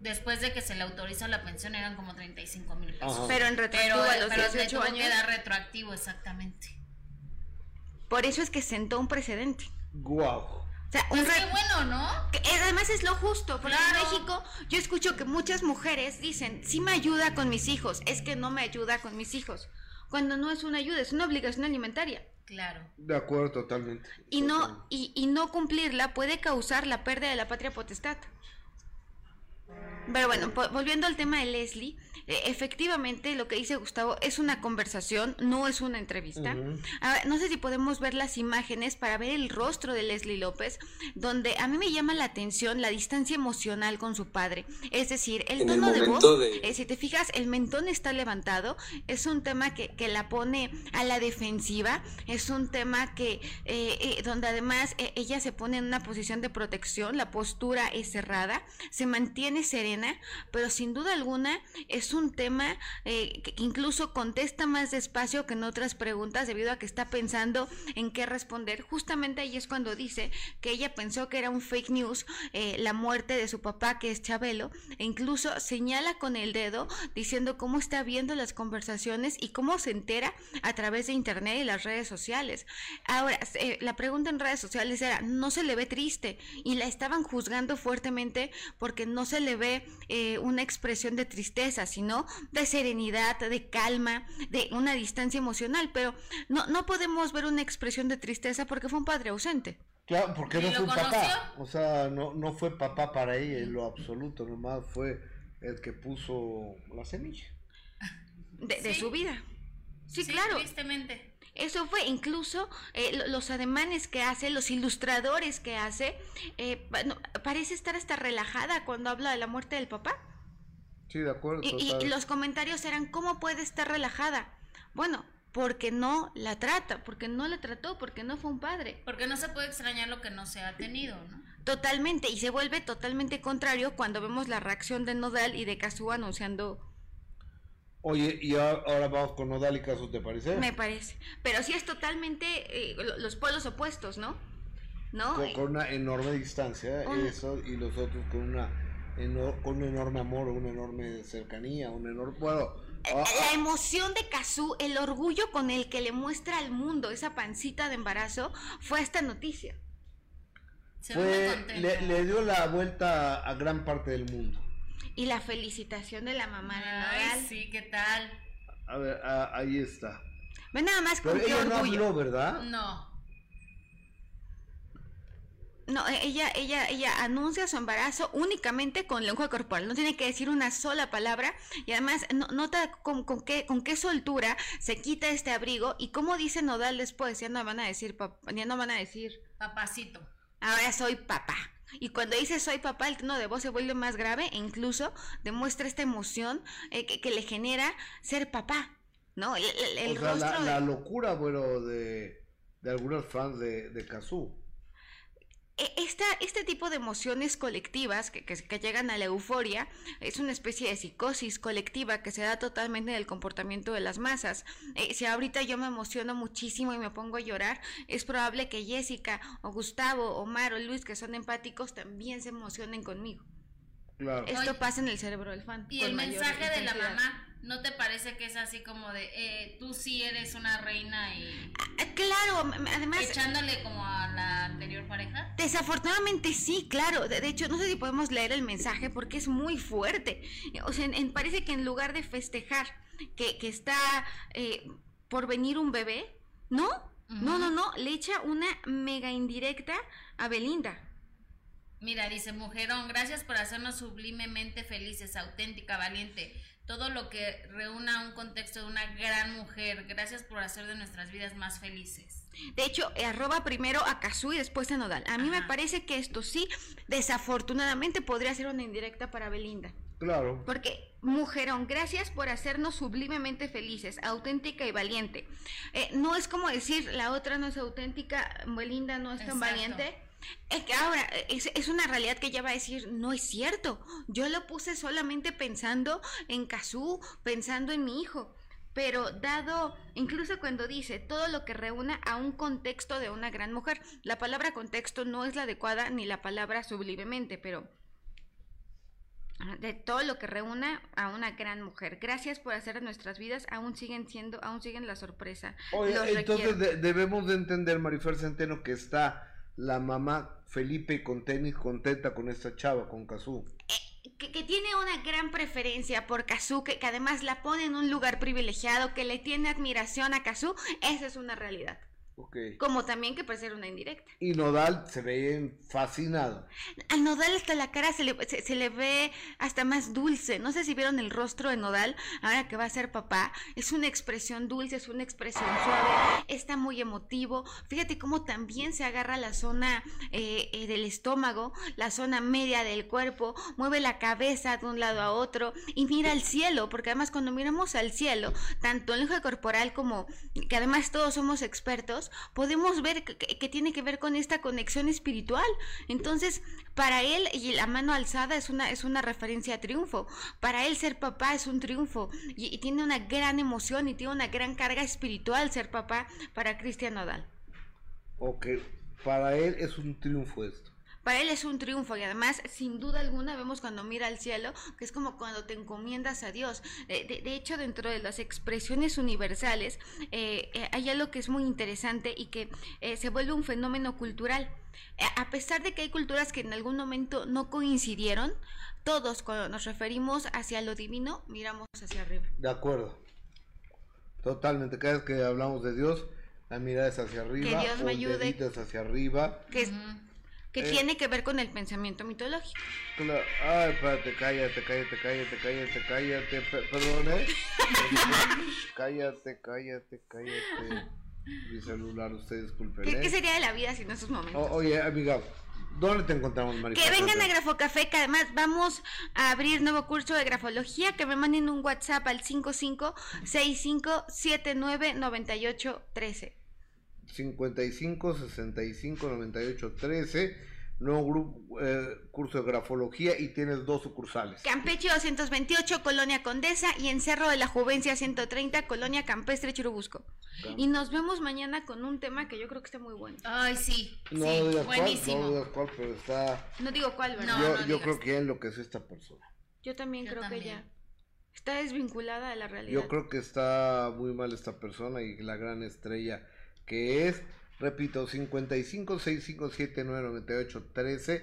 Después de que se le autorizó la pensión eran como 35 mil pesos. Ajá. Pero en retroactivo a los pero 18 le tuvo que años. retroactivo, exactamente. Por eso es que sentó un precedente. Guau. O sea, un Pues qué re- bueno, ¿no? Que además es lo justo, porque Claro. en México yo escucho que muchas mujeres dicen, sí me ayuda con mis hijos, es que no me ayuda con mis hijos. Cuando no es una ayuda, es una obligación alimentaria. Claro. De acuerdo, totalmente. Y no, y, y no cumplirla puede causar la pérdida de la patria potestad. Pero bueno, volviendo al tema de Leslie, efectivamente lo que dice Gustavo es una conversación, no es una entrevista. Ujú. Ahora, no sé si podemos ver las imágenes para ver el rostro de Leslie López, donde a mí me llama la atención la distancia emocional con su padre. Es decir, el En el tono de voz, de- eh, si te fijas, el mentón está levantado, es un tema que, que la pone a la defensiva, es un tema que, eh, eh, donde además eh, ella se pone en una posición de protección, la postura es cerrada, se mantiene serena, pero sin duda alguna es un tema eh, que incluso contesta más despacio que en otras preguntas debido a que está pensando en qué responder. Justamente ahí es cuando dice que ella pensó que era un fake news eh, la muerte de su papá, que es Chabelo, e incluso señala con el dedo diciendo cómo está viendo las conversaciones y cómo se entera a través de internet y las redes sociales. Ahora, eh, la pregunta en redes sociales era, no se le ve triste y la estaban juzgando fuertemente porque no se le ve una expresión de tristeza, sino de serenidad, de calma, de una distancia emocional, pero no, no podemos ver una expresión de tristeza porque fue un padre ausente. Claro, porque ¿Y no fue un papá. O sea, no, no fue papá para ella en lo absoluto, nomás fue el que puso la semilla. de, su vida. Sí, Sí, claro. tristemente. Eso fue incluso eh, lo- los ademanes que hace, los ilustradores que hace. eh, pa- no, parece estar hasta relajada cuando habla de la muerte del papá. Sí, de acuerdo. Y, y- los comentarios eran, ¿cómo puede estar relajada? Bueno, porque no la trata, porque no la trató, porque no fue un padre. Porque no se puede extrañar lo que no se ha tenido, ¿no? Totalmente, y se vuelve totalmente contrario cuando vemos la reacción de Nodal y de Kazu anunciando Oye, y ahora, vamos con Nodal y Caso, ¿te parece? Me parece. Pero sí es totalmente eh, lo- los polos opuestos, ¿no? ¿No? Con, con una enorme distancia, Un- eso, y los otros con una con un enorme amor, una enorme cercanía, un enorme... Bueno, ah, La emoción de Kazu, el orgullo con el que le muestra al mundo esa pancita de embarazo, fue esta noticia. fue, le, le dio la vuelta a gran parte del mundo. Y la felicitación de la mamá de Ay, Nodal. sí, ¿qué tal? A ver, ah, ahí está. Ve nada más con Pero qué ella no orgullo. habló, ¿verdad? No. No, e- ella, ella, ella anuncia su embarazo únicamente con lenguaje corporal, no tiene que decir una sola palabra y además no- nota con, con qué, con qué soltura se quita este abrigo y cómo dice Nodal después, ya no van a decir, pap- ya no van a decir, Papacito. ahora soy papá. Y cuando dice soy papá, el tono de voz se vuelve más grave e incluso demuestra esta emoción eh, que, que le genera ser papá, ¿no? El, el- el o sea, la, rostro de- la locura, bueno, de, de algunos fans de, de Kazu. E- Esta, este tipo de emociones colectivas que, que- que llegan a la euforia es una especie de psicosis colectiva que se da totalmente en el comportamiento de las masas. Eh, si ahorita yo me emociono muchísimo y me pongo a llorar, es probable que Jessica o Gustavo o Mar o Luis, que son empáticos, también se emocionen conmigo. Claro. Esto pasa en el cerebro del fan. Y el mensaje de la mamá, ¿no te parece que es así como de, eh, tú sí eres una reina y... Claro, además... Echándole como a anterior pareja. Desafortunadamente sí, claro. De, de hecho, no sé si podemos leer el mensaje porque es muy fuerte. O sea, en- en- parece que en lugar de festejar que, que está eh, por venir un bebé, ¿no? No, no, no, le echa una mega indirecta a Belinda. Mira, dice Mujerón, gracias por hacernos sublimemente felices, auténtica, valiente. Todo lo que reúna un contexto de una gran mujer. Gracias por hacer de nuestras vidas más felices. De hecho, eh, arroba primero a Kazu y después a Nodal. A mí me parece que esto sí, desafortunadamente, podría ser una indirecta para Belinda. Claro. Porque, mujerón, gracias por hacernos sublimemente felices, auténtica y valiente. Eh, no es como decir, la otra no es auténtica, Belinda no es tan Exacto. valiente. Es que ahora es, es una realidad que ella va a decir, no es cierto. Yo lo puse solamente pensando en Kazú, pensando en mi hijo. Pero dado, incluso cuando dice todo lo que reúna a un contexto de una gran mujer, la palabra contexto no es la adecuada ni la palabra sublimemente, pero de todo lo que reúna a una gran mujer. Gracias por hacer nuestras vidas, aún siguen siendo, aún siguen la sorpresa. Oye, Los entonces de- debemos de entender, Marifer Centeno, que está la mamá Felipe con tenis contenta con esta chava, con Kazu. Que, que tiene una gran preferencia por Kazu, que, que además la pone en un lugar privilegiado, que le tiene admiración a Kazu, esa es una realidad. Como también que puede ser una indirecta. Y Nodal se ve fascinado. A Nodal hasta la cara se le, se, se le ve hasta más dulce. No sé si vieron el rostro de Nodal ahora que va a ser papá. Es una expresión dulce, es una expresión suave, está muy emotivo. Fíjate cómo también se agarra la zona eh, eh, del estómago, la zona media del cuerpo, mueve la cabeza de un lado a otro y mira al cielo, porque además cuando miramos al cielo, tanto el lenguaje corporal como que además todos somos expertos, podemos ver que, tiene que ver con esta conexión espiritual. Entonces, para él, y la mano alzada es una, es una referencia a triunfo. Para él ser papá es un triunfo. Y, y tiene una gran emoción y tiene una gran carga espiritual ser papá para Cristian Nodal. Ok, para él es un triunfo esto. Para él es un triunfo y además, sin duda alguna, vemos cuando mira al cielo, que es como cuando te encomiendas a Dios. Eh, de, de hecho, dentro de las expresiones universales, eh, eh, hay algo que es muy interesante y que eh, se vuelve un fenómeno cultural. Eh, a pesar de que hay culturas que en algún momento no coincidieron, todos cuando nos referimos hacia lo divino, miramos hacia arriba. De acuerdo. Totalmente. Cada vez que hablamos de Dios, la mirada es hacia arriba. Dios me ayude. hacia arriba. Que, es- que Eh. tiene que ver con el pensamiento mitológico. Claro. Ay, espérate, cállate, cállate, cállate, cállate, cállate. pe- Perdón, ¿eh? cállate, cállate, cállate. Mi celular, usted disculpe. ¿Qué, qué sería de la vida sin esos momentos? oye, amiga, ¿dónde te encontramos, Marifer? Que vengan a Grafocafé, que además vamos a abrir nuevo curso de grafología, que me manden un WhatsApp al 5565799813. 55 65 98 13 nuevo grupo, eh, curso de grafología y tienes dos sucursales. Campeche 228, Colonia Condesa y en Cerro de la Juvencia 130, Colonia Campestre Churubusco. Y nos vemos mañana con un tema que yo creo que está muy bueno. Ay, sí. No sí, digas buenísimo. cuál, no digas cuál, pero está... No digo cuál, ¿verdad? yo yo creo que ya enloqueció esta persona. Yo también Yo creo también. que ya está desvinculada de la realidad. Yo creo que está muy mal esta persona y la gran estrella que es, repito, 55 657 998 13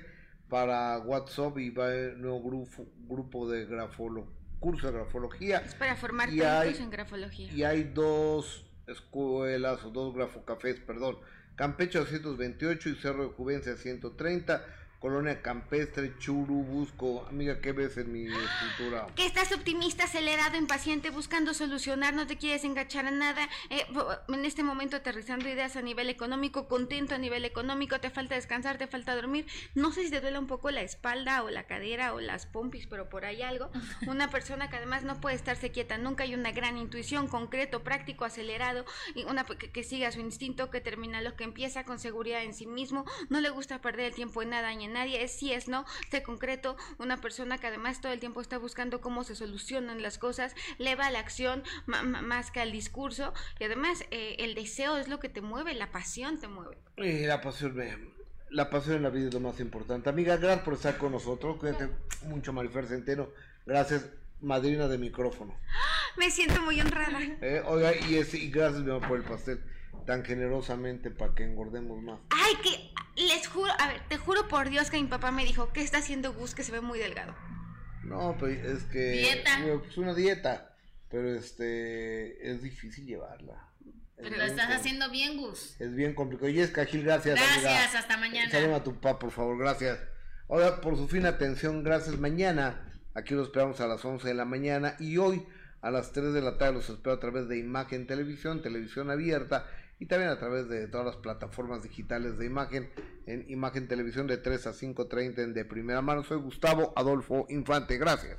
para WhatsApp y va el nuevo grupo, grupo de grafolo, curso de grafología. Es para formar hay- en grafología. Y hay dos escuelas o dos grafocafés, perdón. Campeche 228 y Cerro de Juvencia 130, Colonia Campestre, Churubusco. Amiga, ¿qué ves en mi escritura? Que estás optimista, acelerado, impaciente, buscando solucionar, no te quieres enganchar a nada, eh, en este momento aterrizando ideas a nivel económico, contento a nivel económico, te falta descansar, te falta dormir, no sé si te duele un poco la espalda o la cadera o las pompis, pero por ahí algo, una persona que además no puede estarse quieta, nunca hay una gran intuición, concreto, práctico, acelerado, y una que, que siga su instinto, que termina lo que empieza con seguridad en sí mismo, no le gusta perder el tiempo en nada ni en nadie, es sí, es no, sé concreto, una persona que además todo el tiempo está buscando cómo se solucionan las cosas, le va a la acción más que al discurso, y además eh, el deseo es lo que te mueve, la pasión te mueve. Eh, la pasión, me- la pasión en la vida es lo más importante. Amiga, gracias por estar con nosotros. Cuídate mucho, Marifer Centeno. Gracias, madrina de micrófono. Me siento muy honrada. Eh, oiga, y, es- y gracias, mi amor, por el pastel tan generosamente para que engordemos más. Ay, que les juro, a ver, te juro por Dios que mi papá me dijo, ¿qué está haciendo Gus que se ve muy delgado? No, pero es que. Dieta. Es una dieta, pero este. Es difícil llevarla. Es Pero lo bien estás haciendo bien, Gus. Es bien complicado. Jessica Gil, gracias. Gracias, amiga. hasta mañana. Saluda a tu papá, por favor, gracias. Ahora, por su fina atención, gracias. Mañana, aquí los esperamos a las 11 de la mañana y hoy a las 3 de la tarde los espero a través de Imagen Televisión, televisión abierta y también a través de todas las plataformas digitales de imagen en Imagen Televisión de 3 a 5.30 en de primera mano. Soy Gustavo Adolfo Infante, gracias.